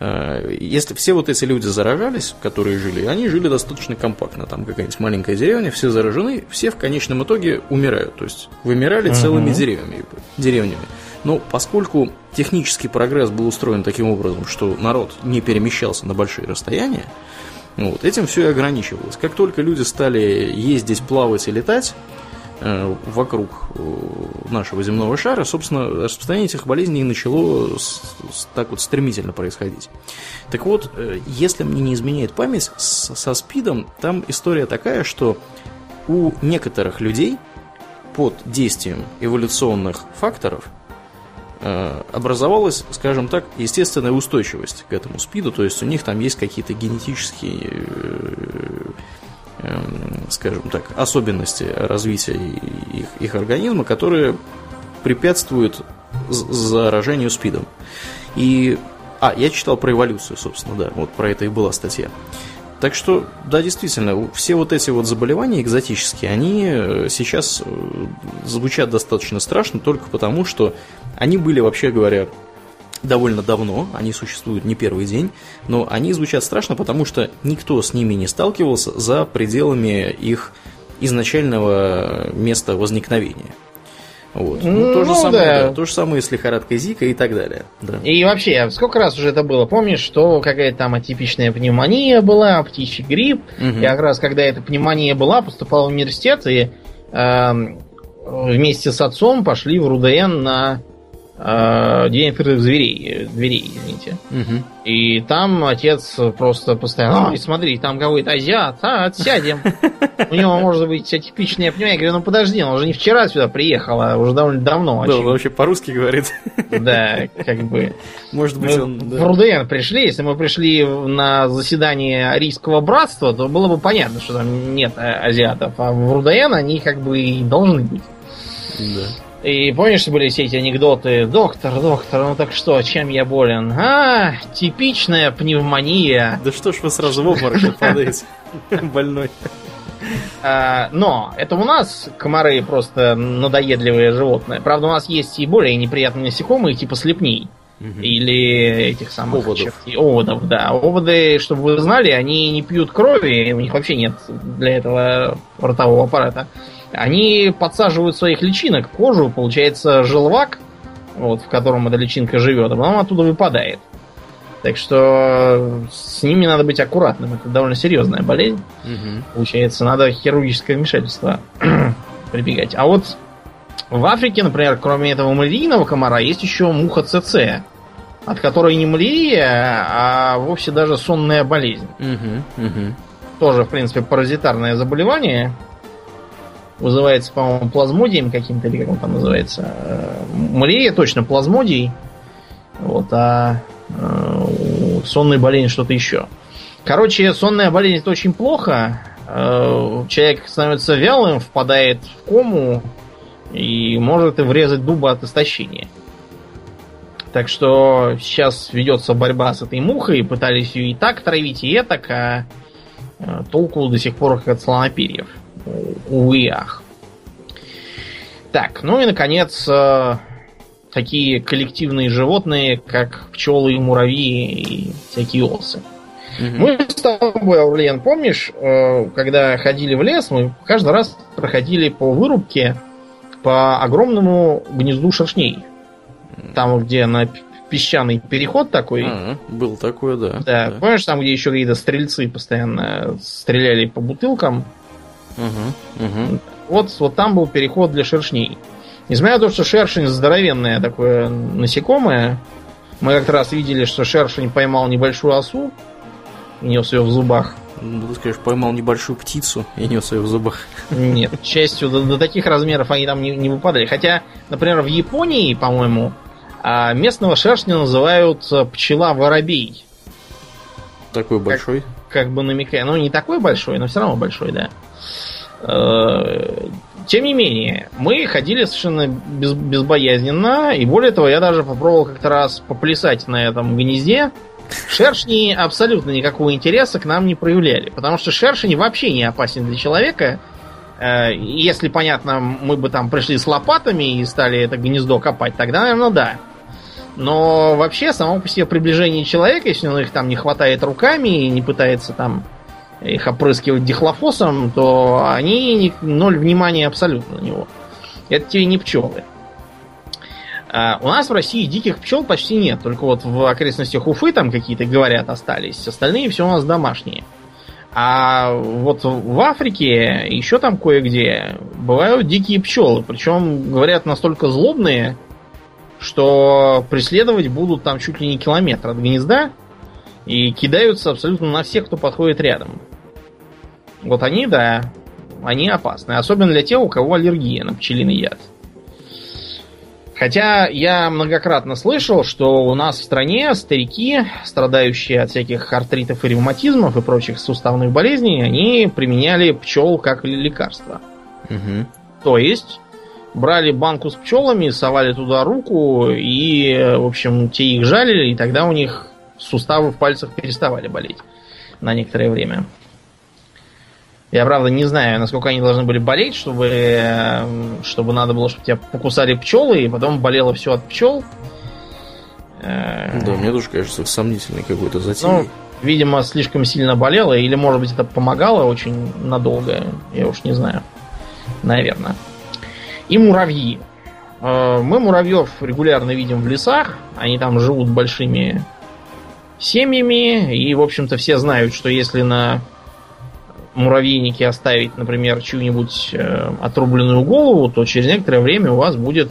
Speaker 1: э, если все вот эти люди заражались, которые жили, они жили достаточно компактно, там какая-нибудь маленькая деревня, все заражены, все в конечном итоге умирают, то есть вымирали uh-huh. целыми деревнями, деревнями. Но поскольку технический прогресс был устроен таким образом, что народ не перемещался на большие расстояния, вот, этим все и ограничивалось. Как только люди стали ездить, плавать и летать э, вокруг э, нашего земного шара, собственно, распространение этих болезней начало с, с, так вот стремительно происходить. Так вот, э, если мне не изменяет память, с, со СПИДом там история такая, что у некоторых людей под действием эволюционных факторов – образовалась, скажем так, естественная устойчивость к этому СПИДу, то есть у них там есть какие-то генетические, э, эм, скажем так, особенности развития их, их организма, которые препятствуют заражению СПИДом. И а, я читал про эволюцию, собственно, да, вот про это и была статья. Так что, да, действительно, все вот эти вот заболевания экзотические, они э, сейчас э, звучат достаточно страшно только потому, что они были, вообще говоря, довольно давно, они существуют не первый день, но они звучат страшно, потому что никто с ними не сталкивался за пределами их изначального места возникновения. Вот. Ну, ну, то, же ну, самое, да. Да, то же самое с лихорадкой Зика и так далее.
Speaker 2: Да. И вообще, сколько раз уже это было? Помнишь, что какая-то там атипичная пневмония была, птичий грипп. Угу. И как раз когда эта пневмония была, поступал в университет и э, вместе с отцом пошли в РУДН на День открытых зверей, дверей, извините. Угу. И там отец просто постоянно, ой, смотри, там какой-то азиат, а, отсядем. У него может быть типичная пневмония. Я говорю, ну подожди, он уже не вчера сюда приехал, а уже довольно давно.
Speaker 1: Да, он вообще по-русски говорит.
Speaker 2: Да, как бы.
Speaker 1: Может быть, он...
Speaker 2: В РУДН пришли, если мы пришли на заседание Арийского братства, то было бы понятно, что там нет азиатов. А в РУДН они как бы и должны быть. Да. И помнишь, были все эти анекдоты? Доктор, доктор, ну так что, чем я болен? А, типичная пневмония.
Speaker 1: Да что ж вы сразу в обморок падаете, больной.
Speaker 2: А, но это у нас комары просто надоедливые животные. Правда, у нас есть и более неприятные насекомые, типа слепней. Или этих самых
Speaker 1: оводов.
Speaker 2: Оводов, да. Оводы, чтобы вы знали, они не пьют крови, у них вообще нет для этого ротового аппарата они подсаживают своих личинок кожу, получается желвак, вот, в котором эта личинка живет, а потом оттуда выпадает. Так что с ними надо быть аккуратным. Это довольно серьезная болезнь. Угу. Получается, надо хирургическое вмешательство прибегать. А вот в Африке, например, кроме этого малярийного комара, есть еще муха ЦЦ, от которой не малярия, а вовсе даже сонная болезнь. Угу, угу. Тоже, в принципе, паразитарное заболевание вызывается, по-моему, плазмодием каким-то, или как он там называется. Э, малярия точно плазмодий. Вот, а э, сонная болезнь что-то еще. Короче, сонная болезнь это очень плохо. Э, человек становится вялым, впадает в кому и может и врезать дуба от истощения. Так что сейчас ведется борьба с этой мухой, пытались ее и так травить, и так, а толку до сих пор как от слоноперьев увы ах. Так, ну и наконец, э, такие коллективные животные, как пчелы и муравьи и всякие осы. Угу. Мы с тобой, Аурлиен, помнишь, э, когда ходили в лес, мы каждый раз проходили по вырубке по огромному гнезду шершней. Там, где на песчаный переход такой. А,
Speaker 1: был такой, да.
Speaker 2: Да, да. помнишь, там, где еще какие-то стрельцы постоянно стреляли по бутылкам?
Speaker 1: Угу, угу.
Speaker 2: Вот, вот там был переход для шершней. Несмотря на то, что шершень здоровенное такое насекомое, мы как раз видели, что шершень поймал небольшую осу и нес ее в зубах.
Speaker 1: Ну, ты скажешь, поймал небольшую птицу и нес ее в зубах.
Speaker 2: Нет, к счастью, до, до таких размеров они там не, не выпадали. Хотя, например, в Японии, по-моему, а, местного шершня называют э, пчела-воробей.
Speaker 1: Такой большой?
Speaker 2: Как, бы намекая. Ну, не такой большой, но все равно большой, да. Э, тем не менее, мы ходили совершенно без, безбоязненно, и более того, я даже попробовал как-то раз поплясать на этом гнезде. Шершни абсолютно никакого интереса к нам не проявляли, потому что шершень вообще не опасен для человека. Э, если, понятно, мы бы там пришли с лопатами и стали это гнездо копать, тогда, наверное, да. Но вообще, само по себе приближение человека, если он их там не хватает руками и не пытается там их опрыскивать дихлофосом, то они ноль внимания абсолютно на него. Это тебе не пчелы. А у нас в России диких пчел почти нет, только вот в окрестностях Уфы там какие-то, говорят, остались. Остальные все у нас домашние. А вот в Африке еще там кое-где бывают дикие пчелы. Причем, говорят, настолько злобные, что преследовать будут там чуть ли не километр от гнезда и кидаются абсолютно на всех, кто подходит рядом. Вот они, да, они опасны. Особенно для тех, у кого аллергия на пчелиный яд. Хотя я многократно слышал, что у нас в стране старики, страдающие от всяких артритов и ревматизмов и прочих суставных болезней, они применяли пчел как лекарство. Угу. То есть брали банку с пчелами, совали туда руку и, в общем, те их жалили, и тогда у них суставы в пальцах переставали болеть на некоторое время. Я, правда, не знаю, насколько они должны были болеть, чтобы, чтобы надо было, чтобы тебя покусали пчелы, и потом болело все от пчел.
Speaker 1: Да, мне тоже кажется сомнительный какой-то затем. Ну,
Speaker 2: видимо, слишком сильно болело, или, может быть, это помогало очень надолго, я уж не знаю. Наверное. И муравьи. Э, мы муравьев регулярно видим в лесах, они там живут большими семьями, и, в общем-то, все знают, что если на муравейнике оставить, например, чью-нибудь э, отрубленную голову, то через некоторое время у вас будет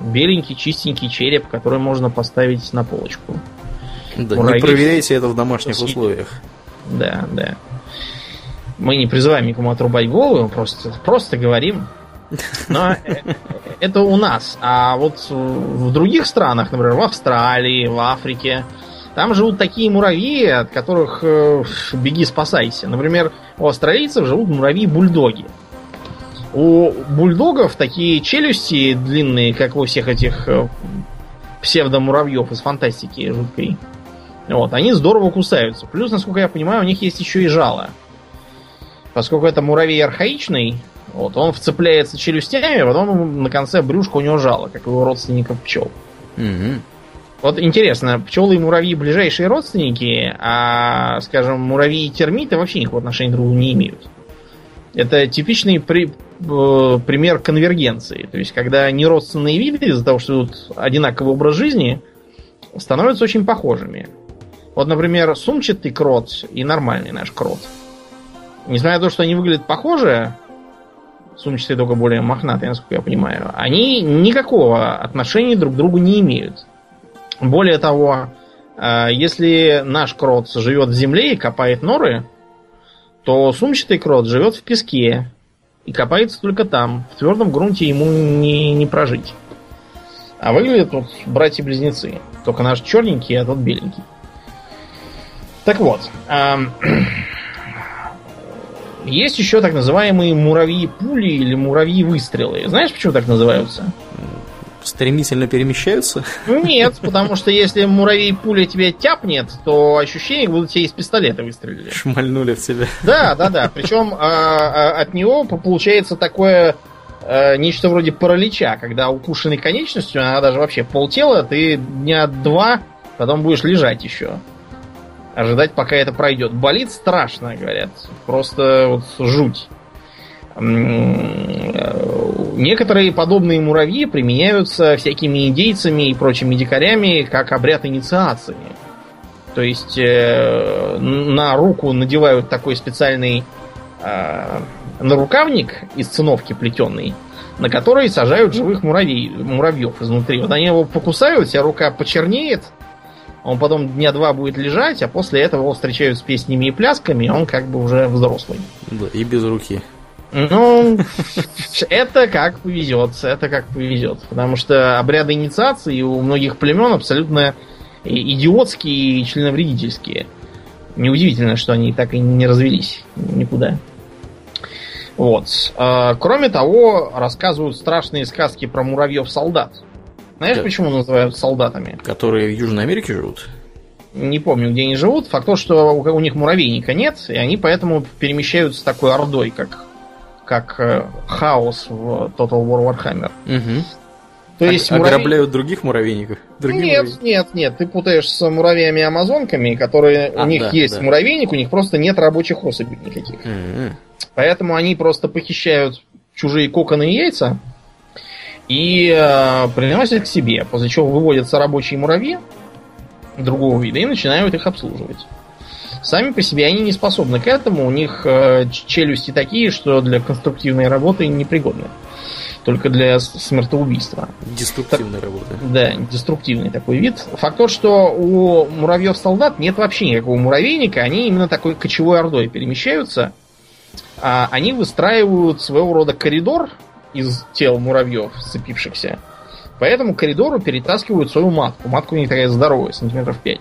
Speaker 2: беленький, чистенький череп, который можно поставить на полочку.
Speaker 1: Да, не проверяйте это в домашних съедят. условиях.
Speaker 2: Да, да. Мы не призываем никому отрубать голову, просто, просто говорим. Но э, это у нас. А вот в других странах, например, в Австралии, в Африке, там живут такие муравьи, от которых э, беги спасайся. Например, у австралийцев живут муравьи-бульдоги. У бульдогов такие челюсти длинные, как у всех этих э, псевдомуравьев из фантастики жуткой. Вот, они здорово кусаются. Плюс, насколько я понимаю, у них есть еще и жало. Поскольку это муравей архаичный, вот, он вцепляется челюстями, а потом на конце брюшка у него жало, как у его родственников пчел. Угу. Вот интересно, пчелы и муравьи ближайшие родственники, а, скажем, муравьи и термиты вообще никакого отношения друг к другу не имеют. Это типичный при, э, пример конвергенции. То есть, когда неродственные виды из-за того, что ведут одинаковый образ жизни, становятся очень похожими. Вот, например, сумчатый крот и нормальный наш крот. Несмотря на то, что они выглядят похоже, сумчатый только более мохнатый, насколько я понимаю, они никакого отношения друг к другу не имеют. Более того, э, если наш крот живет в земле и копает норы, то сумчатый крот живет в песке и копается только там. В твердом грунте ему не, не прожить. А выглядят вот братья-близнецы. Только наш черненький, а тот беленький. Так вот. Эм, есть еще так называемые муравьи-пули или муравьи-выстрелы. Знаешь, почему так называются?
Speaker 1: стремительно перемещаются?
Speaker 2: Нет, потому что если муравей пуля тебя тяпнет, то ощущение, будут тебе из пистолета выстрелили.
Speaker 1: Шмальнули в тебя.
Speaker 2: Да, да, да. Причем а, а, от него получается такое а, нечто вроде паралича, когда укушенный конечностью, она даже вообще полтела, ты дня два потом будешь лежать еще. Ожидать, пока это пройдет. Болит страшно, говорят. Просто вот жуть. Некоторые подобные муравьи применяются всякими индейцами и прочими дикарями как обряд инициации. То есть э, на руку надевают такой специальный э, нарукавник из циновки плетеный, на который сажают живых муравей, муравьев изнутри. Вот они его покусают, вся рука почернеет, он потом дня два будет лежать, а после этого его встречают с песнями и плясками, он как бы уже взрослый.
Speaker 1: Да, и без руки.
Speaker 2: Ну, это как повезет, это как повезет. Потому что обряды инициации у многих племен абсолютно идиотские и членовредительские. Неудивительно, что они так и не развелись никуда. Вот. А, кроме того, рассказывают страшные сказки про муравьев-солдат. Знаешь,
Speaker 1: Да.
Speaker 2: почему называют солдатами?
Speaker 1: Которые в Южной Америке живут?
Speaker 2: Не помню, где они живут. Факт то, что у, них муравейника нет, и они поэтому перемещаются такой ордой, как, как э, хаос в Total War Warhammer.
Speaker 1: Угу.
Speaker 2: То есть муравей-
Speaker 1: Ограбляют других муравейников? Другие
Speaker 2: Нет,
Speaker 1: муравейники?
Speaker 2: нет, нет, ты путаешь с муравьями-амазонками, которые
Speaker 1: А,
Speaker 2: у них
Speaker 1: да,
Speaker 2: есть
Speaker 1: да.
Speaker 2: муравейник, у них просто нет рабочих особей никаких.
Speaker 1: М-м.
Speaker 2: Поэтому они просто похищают чужие коконы и яйца и э, приносят к себе, после чего выводятся рабочие муравьи другого вида и начинают их обслуживать. Сами по себе они не способны к этому, у них э, челюсти такие, что для конструктивной работы непригодны. Только для смертоубийства.
Speaker 1: Деструктивная работа.
Speaker 2: Да, деструктивный такой вид. Факт тот, что у муравьев-солдат нет вообще никакого муравейника, они именно такой кочевой ордой перемещаются. А они выстраивают своего рода коридор из тел муравьев, сцепившихся. По этому коридору перетаскивают свою матку. Матка у них такая здоровая, сантиметров 5.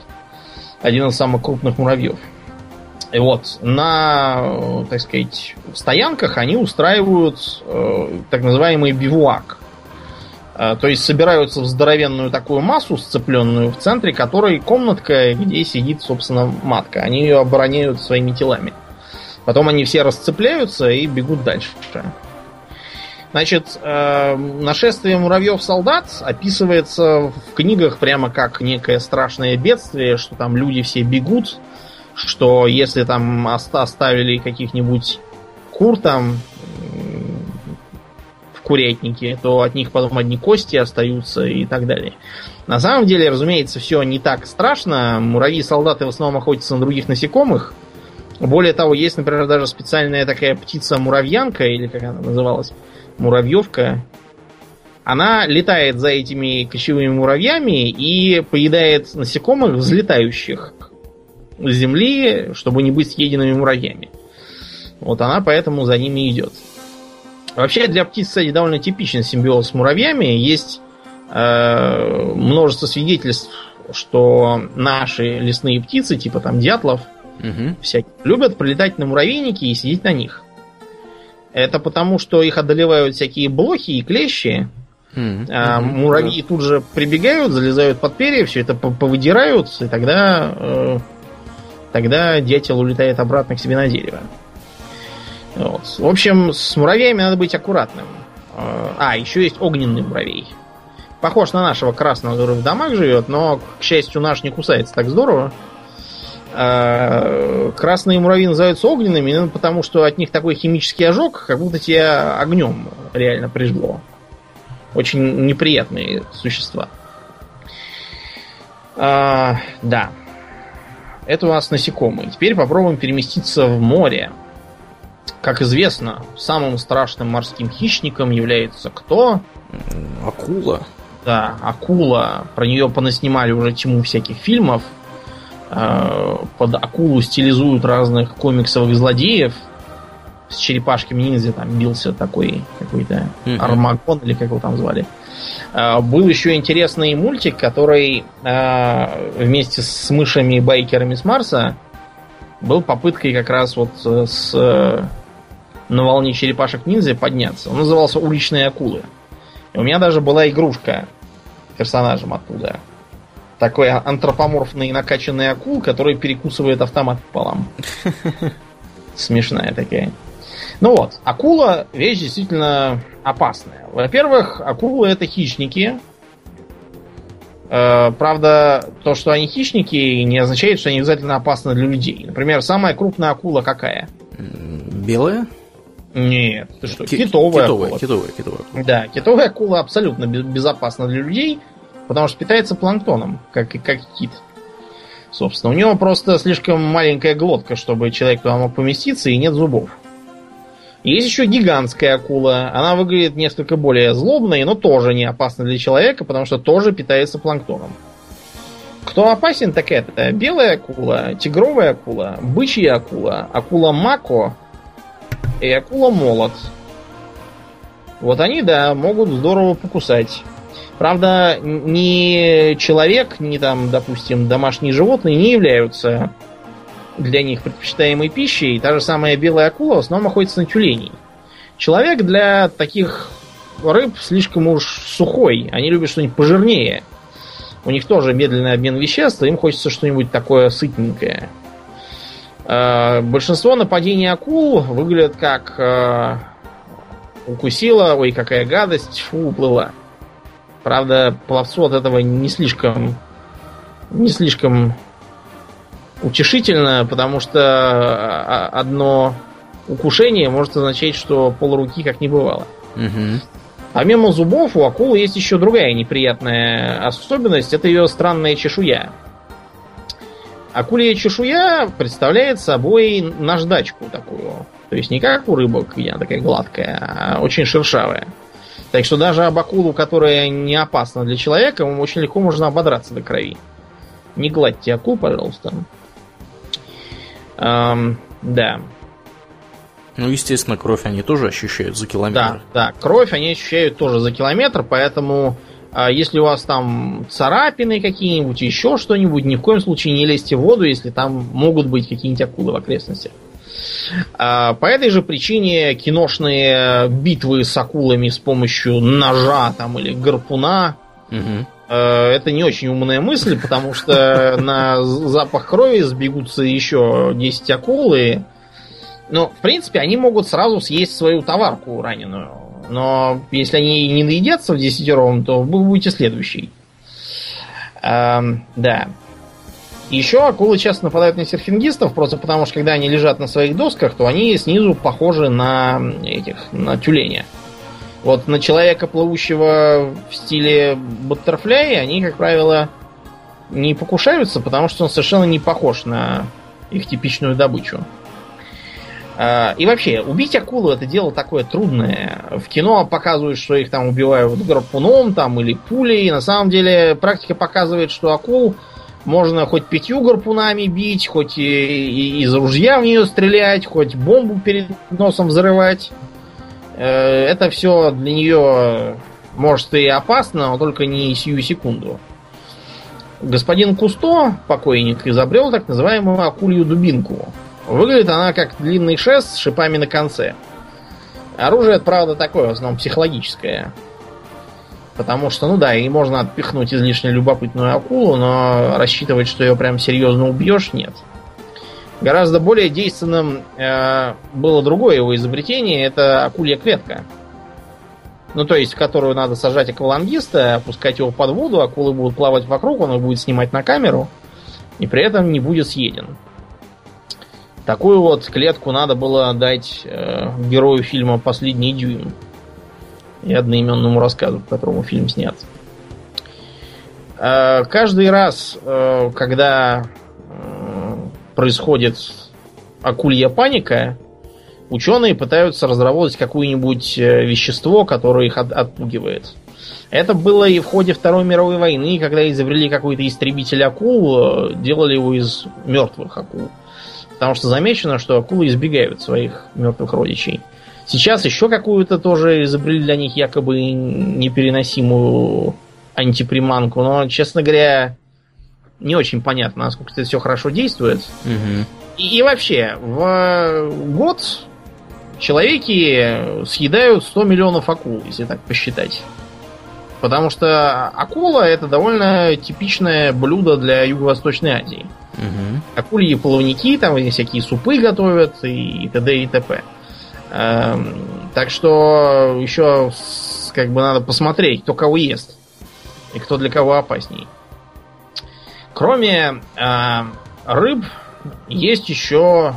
Speaker 2: Один из самых крупных муравьев. И вот, на, э, так сказать, стоянках они устраивают э, так называемый бивуак. А, То есть собираются в здоровенную такую массу, сцепленную в центре которой комнатка, где сидит, собственно, матка. Они ее обороняют своими телами. Потом они все расцепляются и бегут дальше. Значит, э, нашествие муравьев-солдат описывается в книгах прямо как некое страшное бедствие, что там люди все бегут, что если там оста- оставили каких-нибудь кур там в курятнике, то от них потом одни кости остаются и так далее. На самом деле, разумеется, все не так страшно. Муравьи-солдаты в основном охотятся на других насекомых. Более того, есть, например, даже специальная такая птица-муравьянка, или как она называлась, муравьевка. Она летает за этими кочевыми муравьями и поедает насекомых, взлетающих с земли, чтобы не быть съеденными муравьями. Вот она поэтому за ними идет. Вообще для птиц, кстати, довольно типичен симбиоз с муравьями. Есть э, множество свидетельств, что наши лесные птицы, типа там дятлов,
Speaker 1: Мгм.
Speaker 2: всякие, любят прилетать на муравейники и сидеть на них. Это потому, что их одолевают всякие блохи и клещи,
Speaker 1: Мгм.
Speaker 2: а муравьи тут же прибегают, залезают под перья, все это по- повыдирают, и тогда, э, тогда дятел улетает обратно к себе на дерево. Вот. В общем, с муравьями надо быть аккуратным. Э, А, еще есть огненный муравей. Похож на нашего красного, который в домах живет, но, к счастью, наш не кусается так здорово. Э, Красные муравьи называются огненными, ну, потому что от них такой химический ожог, как будто тебя огнем реально прижгло. Очень неприятные существа. А, да. Это у нас насекомые. Теперь попробуем переместиться в море. Как известно, самым страшным морским хищником является кто?
Speaker 1: Акула.
Speaker 2: Да, акула. Про нее понаснимали уже тьму всяких фильмов. Э, Под акулу стилизуют разных комиксовых злодеев. С черепашками ниндзя там бился такой какой-то
Speaker 1: Мгм.
Speaker 2: Армагон или как его там звали. Э, Был еще интересный мультик, который э, вместе с мышами байкерами с Марса был попыткой как раз вот с на волне черепашек ниндзя подняться. Он назывался Уличные акулы. И у меня даже была игрушка персонажем оттуда. Такой антропоморфный накачанный акул, который перекусывает автомат пополам. Смешная такая. Ну вот, акула вещь действительно опасная. Во-первых, акулы это хищники. Э, правда, то, что они хищники, не означает, что они обязательно опасны для людей. Например, самая крупная акула какая?
Speaker 1: Белая?
Speaker 2: Нет, ты что,
Speaker 1: Ки-
Speaker 2: китовая,
Speaker 1: Китовая,
Speaker 2: акула.
Speaker 1: китовая, китовая.
Speaker 2: Да, китовая акула абсолютно без- безопасна для людей, потому что питается планктоном, как, как кит. Собственно, у него просто слишком маленькая глотка, чтобы человек туда мог поместиться, и нет зубов. Есть еще гигантская акула. Она выглядит несколько более злобной, но тоже не опасна для человека, потому что тоже питается планктоном. Кто опасен, так это белая акула, тигровая акула, бычья акула, акула мако и акула молот. Вот они, да, могут здорово покусать. Правда, ни человек, ни там, допустим, домашние животные не являются для них предпочитаемой пищей. Та же самая белая акула в основном охотится на тюленей. Человек для таких рыб слишком уж сухой. Они любят что-нибудь пожирнее. У них тоже медленный обмен веществ, им хочется что-нибудь такое сытненькое. Э, большинство нападений акул выглядят как э, укусила, ой, какая гадость, фу, уплыла. Правда, пловцу от этого не слишком не слишком утешительно, потому что а, одно укушение может означать, что полруки как не бывало. Угу. Помимо зубов, у акулы есть еще другая неприятная особенность. Это ее странная чешуя. Акулья чешуя представляет собой наждачку такую. То есть не как у рыбок, она такая гладкая, а очень шершавая. Так что даже об акулу, которая не опасна для человека, очень легко можно ободраться до крови. Не гладьте акул, пожалуйста. Эм, да.
Speaker 1: Ну, естественно, кровь они тоже ощущают за километр.
Speaker 2: Да, да, кровь они ощущают тоже за километр, поэтому а если у вас там царапины какие-нибудь, еще что-нибудь, ни в коем случае не лезьте в воду, если там могут быть какие-нибудь акулы в окрестностях. А, по этой же причине киношные битвы с акулами с помощью ножа там, или гарпуна угу. это не очень умная мысль, потому что на запах крови сбегутся еще 10 акул, и ну, в принципе, они могут сразу съесть свою товарку раненую. Но если они не наедятся в десятером, то вы будете следующий. Эм, да. Еще акулы часто нападают на серфингистов, просто потому что когда они лежат на своих досках, то они снизу похожи на этих, на тюленя. Вот на человека, плывущего в стиле баттерфляй, они, как правило, не покушаются, потому что он совершенно не похож на их типичную добычу. А, и вообще, убить акулу это дело такое трудное. В кино показывают, что их там убивают гарпуном там, или пулей. На самом деле практика показывает, что акул можно хоть пятью гарпунами бить, хоть и, и из ружья в нее стрелять, хоть бомбу перед носом взрывать. Э, это все для нее может и опасно, но только не сию секунду. Господин Кусто, покойник, изобрел так называемую акулью дубинку. Выглядит она как длинный шест с шипами на конце. Оружие, правда, такое, в основном психологическое. Потому что, ну да, и можно отпихнуть излишне любопытную акулу, но рассчитывать, что ее прям серьезно убьешь, нет. Гораздо более действенным э, было другое его изобретение, это акулья клетка. Ну, то есть, которую надо сажать аквалангиста, опускать его под воду, акулы будут плавать вокруг, он их будет снимать на камеру, и при этом не будет съеден. Такую вот клетку надо было дать э, герою фильма «Последний дюйм» и одноименному рассказу, по которому фильм снят. Э, каждый раз, э, когда э, происходит акулья паника, ученые пытаются разработать какое-нибудь вещество, которое их от, отпугивает. Это было и в ходе Второй мировой войны, когда изобрели какой-то истребитель акул, делали его из мертвых акул. Потому что замечено, что акулы избегают своих мертвых родичей. Сейчас еще какую-то тоже изобрели для них якобы непереносимую антиприманку, но, честно говоря, не очень понятно, насколько это все хорошо действует. Угу. И, и вообще, в год человеки съедают 100 миллионов акул, если так посчитать. Потому что акула это довольно типичное блюдо для Юго-Восточной Азии. Угу. Акульи плавники, там всякие супы готовят и т.д. и т.п. Эм, так что еще как бы надо посмотреть, кто кого ест и кто для кого опасней. Кроме э, рыб, есть еще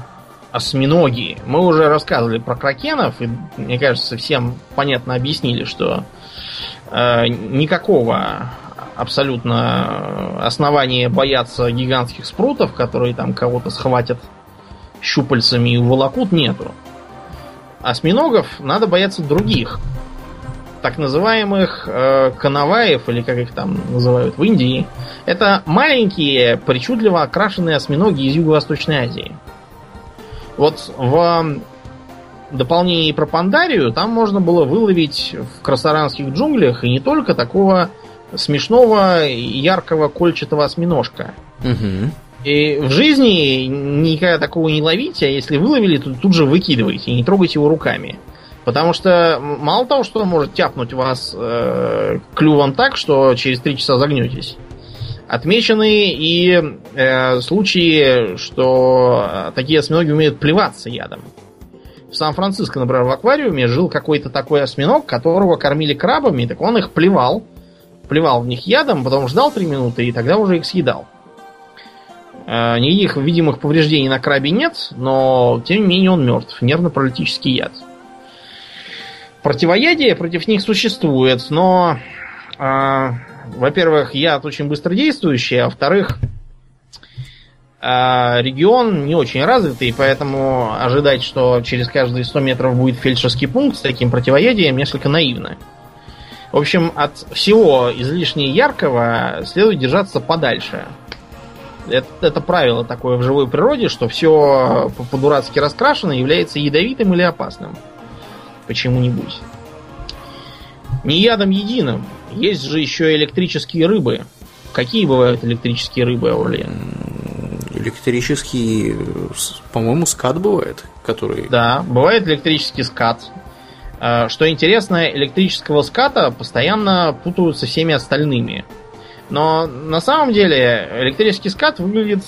Speaker 2: осьминоги. Мы уже рассказывали про кракенов, и, мне кажется, всем понятно объяснили, что э, никакого абсолютно основания бояться гигантских спрутов, которые там кого-то схватят щупальцами и уволокут, нету. Осьминогов надо бояться других. Так называемых э, канаваев, или как их там называют в Индии. Это маленькие, причудливо окрашенные осьминоги из Юго-Восточной Азии. Вот в дополнении про Пандарию там можно было выловить в красаранских джунглях и не только такого смешного, яркого, кольчатого осьминожка. Угу. И в жизни никогда такого не ловите, а если выловили, то тут же выкидывайте, не трогайте его руками. Потому что мало того, что он может тяпнуть вас э, клювом так, что через три часа загнетесь. Отмечены и э, случаи, что такие осьминоги умеют плеваться ядом. В Сан-Франциско, например, в аквариуме жил какой-то такой осьминог, которого кормили крабами, так он их плевал. Плевал в них ядом, потом ждал три минуты и тогда уже их съедал. Э, никаких видимых повреждений на крабе нет, но тем не менее он мертв. Нервно-паралитический яд. Противоядие против них существует, но, э, во-первых, яд очень быстродействующий, а во-вторых, э, регион не очень развитый, поэтому ожидать, что через каждые 100 метров будет фельдшерский пункт с таким противоядием, несколько наивно. В общем, от всего излишне яркого следует держаться подальше. Это, это правило такое в живой природе, что все по-дурацки раскрашено является ядовитым или опасным почему-нибудь. Не ядом единым. Есть же еще электрические рыбы. Какие бывают электрические рыбы, Аурлиен?
Speaker 1: Электрический, по-моему, скат бывает, который...
Speaker 2: Да, бывает электрический скат. А, что интересно, электрического ската постоянно путают со всеми остальными. Но на самом деле электрический скат выглядит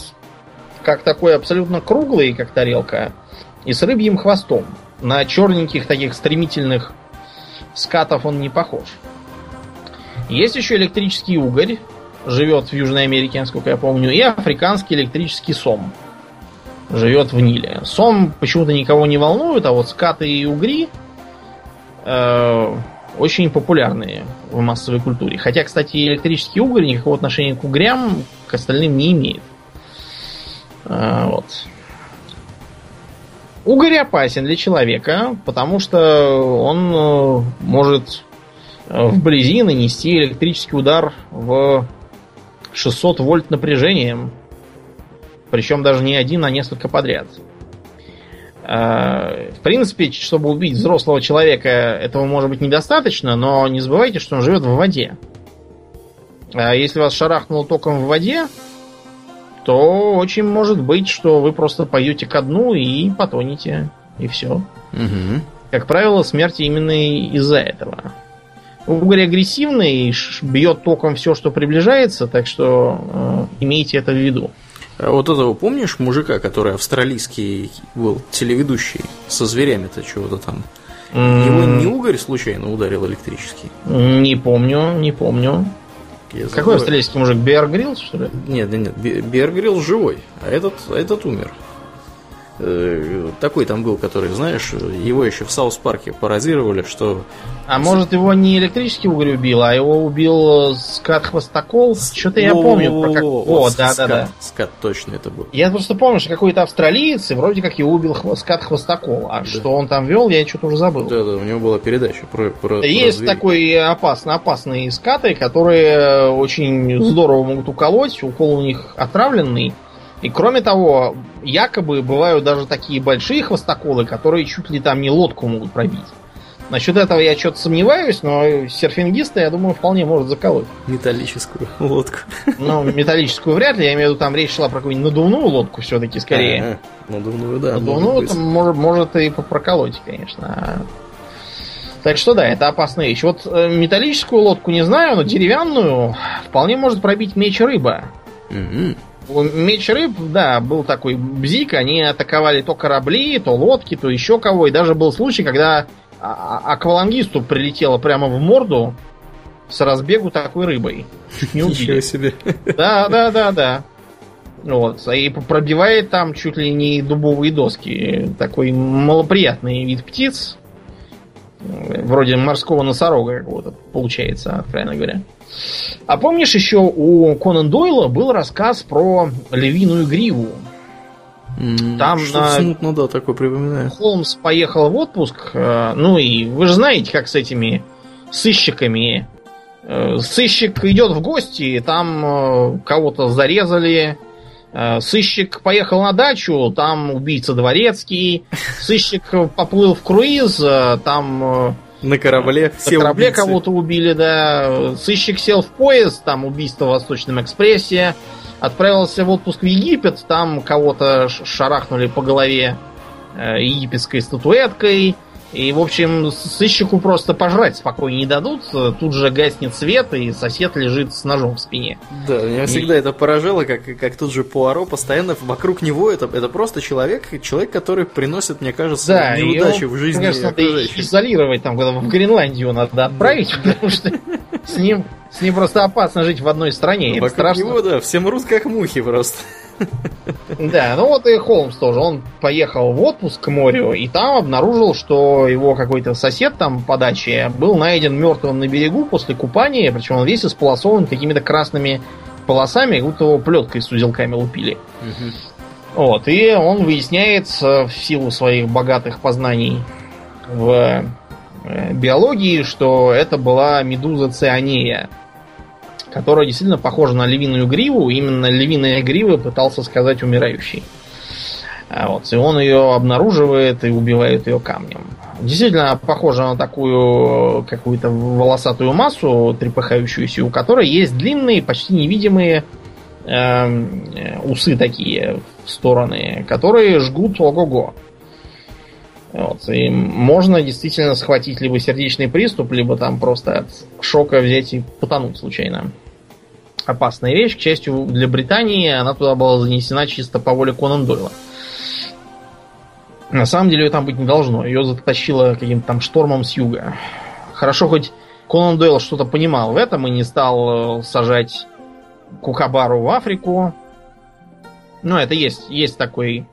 Speaker 2: как такой абсолютно круглый, как тарелка, и с рыбьим хвостом. На черненьких таких стремительных скатов он не похож. Есть еще электрический угорь, живет в Южной Америке, насколько я помню, и африканский электрический сом живет в Ниле. Сом почему-то никого не волнует, а вот скаты и угри э, очень популярные в массовой культуре. Хотя, кстати, электрический угорь никакого отношения к угрям к остальным не имеет. Э, вот. Угорь опасен для человека, потому что он э, может э, вблизи нанести электрический удар в 600 вольт напряжением. Причем даже не один, а несколько подряд. Э, в принципе, чтобы убить взрослого человека, этого может быть недостаточно, но не забывайте, что он живет в воде. А если вас шарахнуло током в воде, то очень может быть, что вы просто пойдете ко дну и потонете. И все. Угу. Как правило, смерти именно из-за этого. Угорь агрессивный, бьет током все, что приближается, так что э, имейте это в виду.
Speaker 1: А вот этого помнишь мужика, который австралийский был телеведущий со зверями-то чего-то там? Его не угорь случайно ударил электрический?
Speaker 2: Не помню, не помню. Я Какой австралийский мужик? Беар Гриллс, что ли?
Speaker 1: Нет, нет, нет. Беар Гриллс живой, а этот, а этот умер. Э, такой там был, который, знаешь, его еще в South Park е паразировали, что...
Speaker 2: А может его не электрический угорь убил, а его убил скат хвостокол? Что-то я помню. Про как... О, да, да, да.
Speaker 1: Скат точно это был.
Speaker 2: Я просто помню, что какой-то австралиец, и вроде как его убил скат хвостокол. А что он там вел, я что-то уже забыл.
Speaker 1: Да, да, у него была передача про, про
Speaker 2: Есть про такой опасно опасные скаты, которые очень здорово могут уколоть. Укол у них отравленный. И кроме того, якобы бывают даже такие большие хвостоколы, которые чуть ли там не лодку могут пробить. Насчет этого я что-то сомневаюсь, но серфингиста, я думаю, вполне может заколоть.
Speaker 1: Металлическую лодку.
Speaker 2: Ну, металлическую вряд ли, я имею в виду, там речь шла про какую-нибудь надувную лодку все-таки скорее.
Speaker 1: А, надувную, да.
Speaker 2: Надувную там может, может и проколоть, конечно. Так что да, это опасная вещь. Вот э, металлическую лодку не знаю, но деревянную вполне может пробить меч рыба. Угу. Меч рыб, да, был такой бзик, они атаковали то корабли, то лодки, то еще кого. И даже был случай, когда а, а, аквалангисту прилетело прямо в морду с разбегу такой рыбой.
Speaker 1: Не убили. себе.
Speaker 2: Да, да, да, да. Вот. И пробивает там чуть ли не дубовые доски. Такой малоприятный вид птиц. Вроде морского носорога какого-то получается, откровенно говоря. А помнишь, еще у Конан Дойла был рассказ про львиную гриву?
Speaker 1: Там на... смутно, да, такое припоминаю.
Speaker 2: Холмс поехал в отпуск, э, ну и вы же знаете, как с этими сыщиками. Э, сыщик идет в гости, там э, кого-то зарезали, Сыщик поехал на дачу, там убийца дворецкий. Сыщик поплыл в круиз, там
Speaker 1: на корабле
Speaker 2: все На корабле убийцы. кого-то убили, да. Сыщик сел в поезд, там убийство в Восточном экспрессе. Отправился в отпуск в Египет, там кого-то шарахнули по голове э, египетской статуэткой. И, в общем, сыщику просто пожрать спокойно не дадут. Тут же гаснет свет, и сосед лежит с ножом в спине.
Speaker 1: Да, меня и... всегда это поражало, как, как тут же Пуаро постоянно вокруг него это, это просто человек, человек, который приносит, мне кажется, да, неудачи в жизни. Конечно,
Speaker 2: надо изолировать там, когда в Гренландию надо отправить, потому что с ним, с ним просто опасно жить в одной стране.
Speaker 1: Вокруг него, да, все мрут как мухи просто.
Speaker 2: Да, ну вот и Холмс тоже. Он поехал в отпуск к морю и там обнаружил, что его какой-то сосед там по даче был найден мертвым на берегу после купания, причем он весь исполосован какими-то красными полосами, как будто его плеткой с узелками лупили. Вот, и он выясняет в силу своих богатых познаний в э, биологии, что это была медуза цианея которая действительно похожа на львиную гриву. Именно львиная грива пытался сказать умирающий. А вот, и он ее обнаруживает и убивает ее камнем. Действительно похожа на такую какую-то волосатую массу, трепыхающуюся, у которой есть длинные, почти невидимые э, усы такие в стороны, которые жгут ого-го. Вот, и можно действительно схватить либо сердечный приступ, либо там просто от шока взять и потонуть случайно опасная вещь. К счастью, для Британии она туда была занесена чисто по воле Конан Дойла. На самом деле ее там быть не должно. Ее затащило каким-то там штормом с юга. Хорошо, хоть Конан Дойл что-то понимал в этом и не стал э, сажать Кукабару в Африку. Ну, это есть, есть такой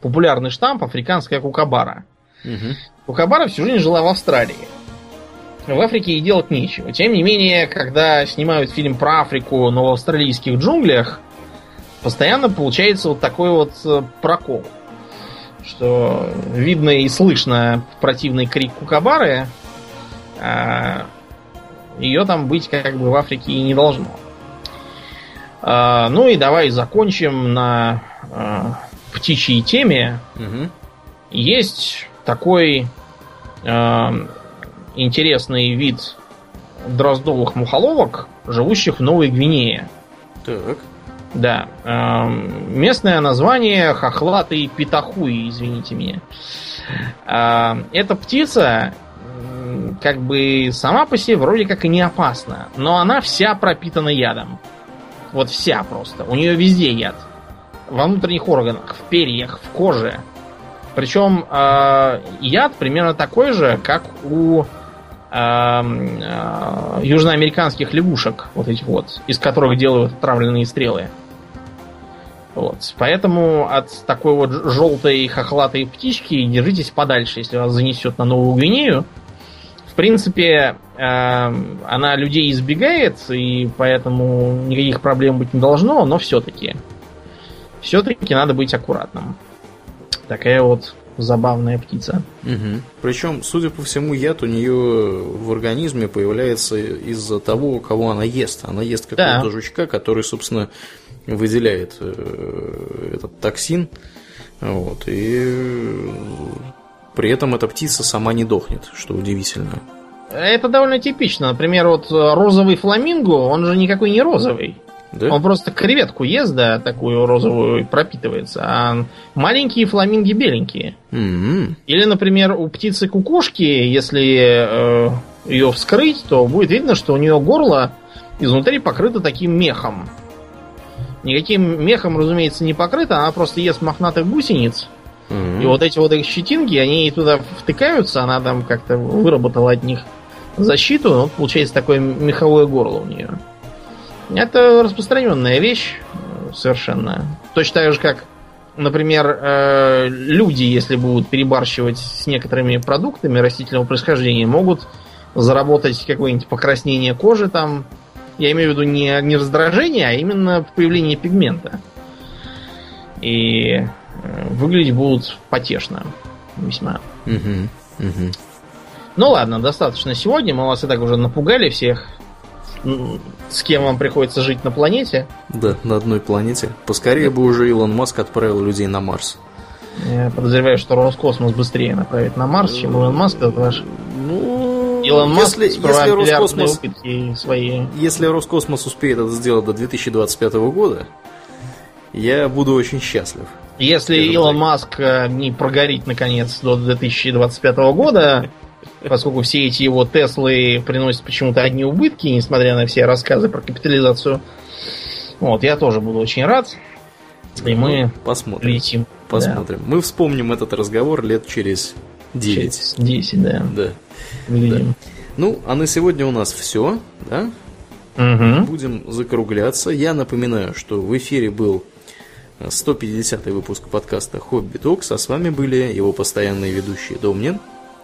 Speaker 2: популярный штамп африканская кукабара. Угу. Кукабара всю жизнь жила в Австралии в Африке и делать нечего. Тем не менее, когда снимают фильм про Африку, но в австралийских джунглях, постоянно получается вот такой вот э, прокол. Что видно и слышно противный крик кукабары, а ее там быть как бы в Африке и не должно. А, ну и давай закончим на а, птичьей теме. Угу. Есть такой а, интересный вид дроздовых мухоловок, живущих в Новой Гвинее. Так. Да. Э, местное название хохлатый петахуй, извините меня. Э, эта птица как бы сама по себе вроде как и не опасна, но она вся пропитана ядом. Вот вся просто. У нее везде яд. Во внутренних органах, в перьях, в коже. Причем э, яд примерно такой же, как у южноамериканских лягушек, вот этих вот, из которых делают отравленные стрелы. Вот. Поэтому от такой вот желтой хохлатой птички держитесь подальше, если вас занесет на Новую Гвинею. В принципе, э, она людей избегает, и поэтому никаких проблем быть не должно, но все-таки. Все-таки надо быть аккуратным. Такая вот забавная птица.
Speaker 1: Угу. Причем, судя по всему, яд у нее в организме появляется из-за того, кого она ест. Она ест какого-то да. жучка, который, собственно, выделяет э, этот токсин. Вот, и при этом эта птица сама не дохнет, что удивительно.
Speaker 2: Это довольно типично. Например, вот розовый фламинго, он же никакой не розовый. Да? Он просто креветку ест, да, такую розовую, пропитывается. А маленькие фламинги беленькие. Mm-hmm. Или, например, у птицы кукушки, если э, ее вскрыть, то будет видно, что у нее горло изнутри покрыто таким мехом. Никаким мехом, разумеется, не покрыто, она просто ест мохнатых гусениц. Mm-hmm. И вот эти вот их щетинки, они туда втыкаются, она там как-то выработала от них защиту, вот получается такое меховое горло у нее. Это распространенная вещь совершенно. Точно так же, как, например, э, люди, если будут перебарщивать с некоторыми продуктами растительного происхождения, могут заработать какое-нибудь покраснение кожи там. Я имею в виду не, не раздражение, а именно появление пигмента. И э, выглядеть будут потешно. Весьма. Угу, угу. Ну ладно, достаточно сегодня. Мы вас и так уже напугали всех с кем вам приходится жить на планете.
Speaker 1: Да, на одной планете. Поскорее бы уже Илон Маск отправил людей на Марс.
Speaker 2: Я подозреваю, что Роскосмос быстрее направит на Марс, чем Илон Маск, это ваш... Ну, Илон Маск если, если Роскосмос, свои.
Speaker 1: Если Роскосмос успеет это сделать до 2025 года, я буду очень счастлив.
Speaker 2: Если Илон так. Маск э, не прогорит наконец до 2025 года, поскольку все эти его Теслы приносят почему-то одни убытки, несмотря на все рассказы про капитализацию. Вот, я тоже буду очень рад. И мы
Speaker 1: посмотрим. Летим. Посмотрим. Да. Мы вспомним этот разговор лет через 9. Через
Speaker 2: 10, да.
Speaker 1: Да. да. Ну, а на сегодня у нас все, да? Угу. Будем закругляться. Я напоминаю, что в эфире был 150 выпуск подкаста Хобби Токс, а с вами были его постоянные ведущие Домнин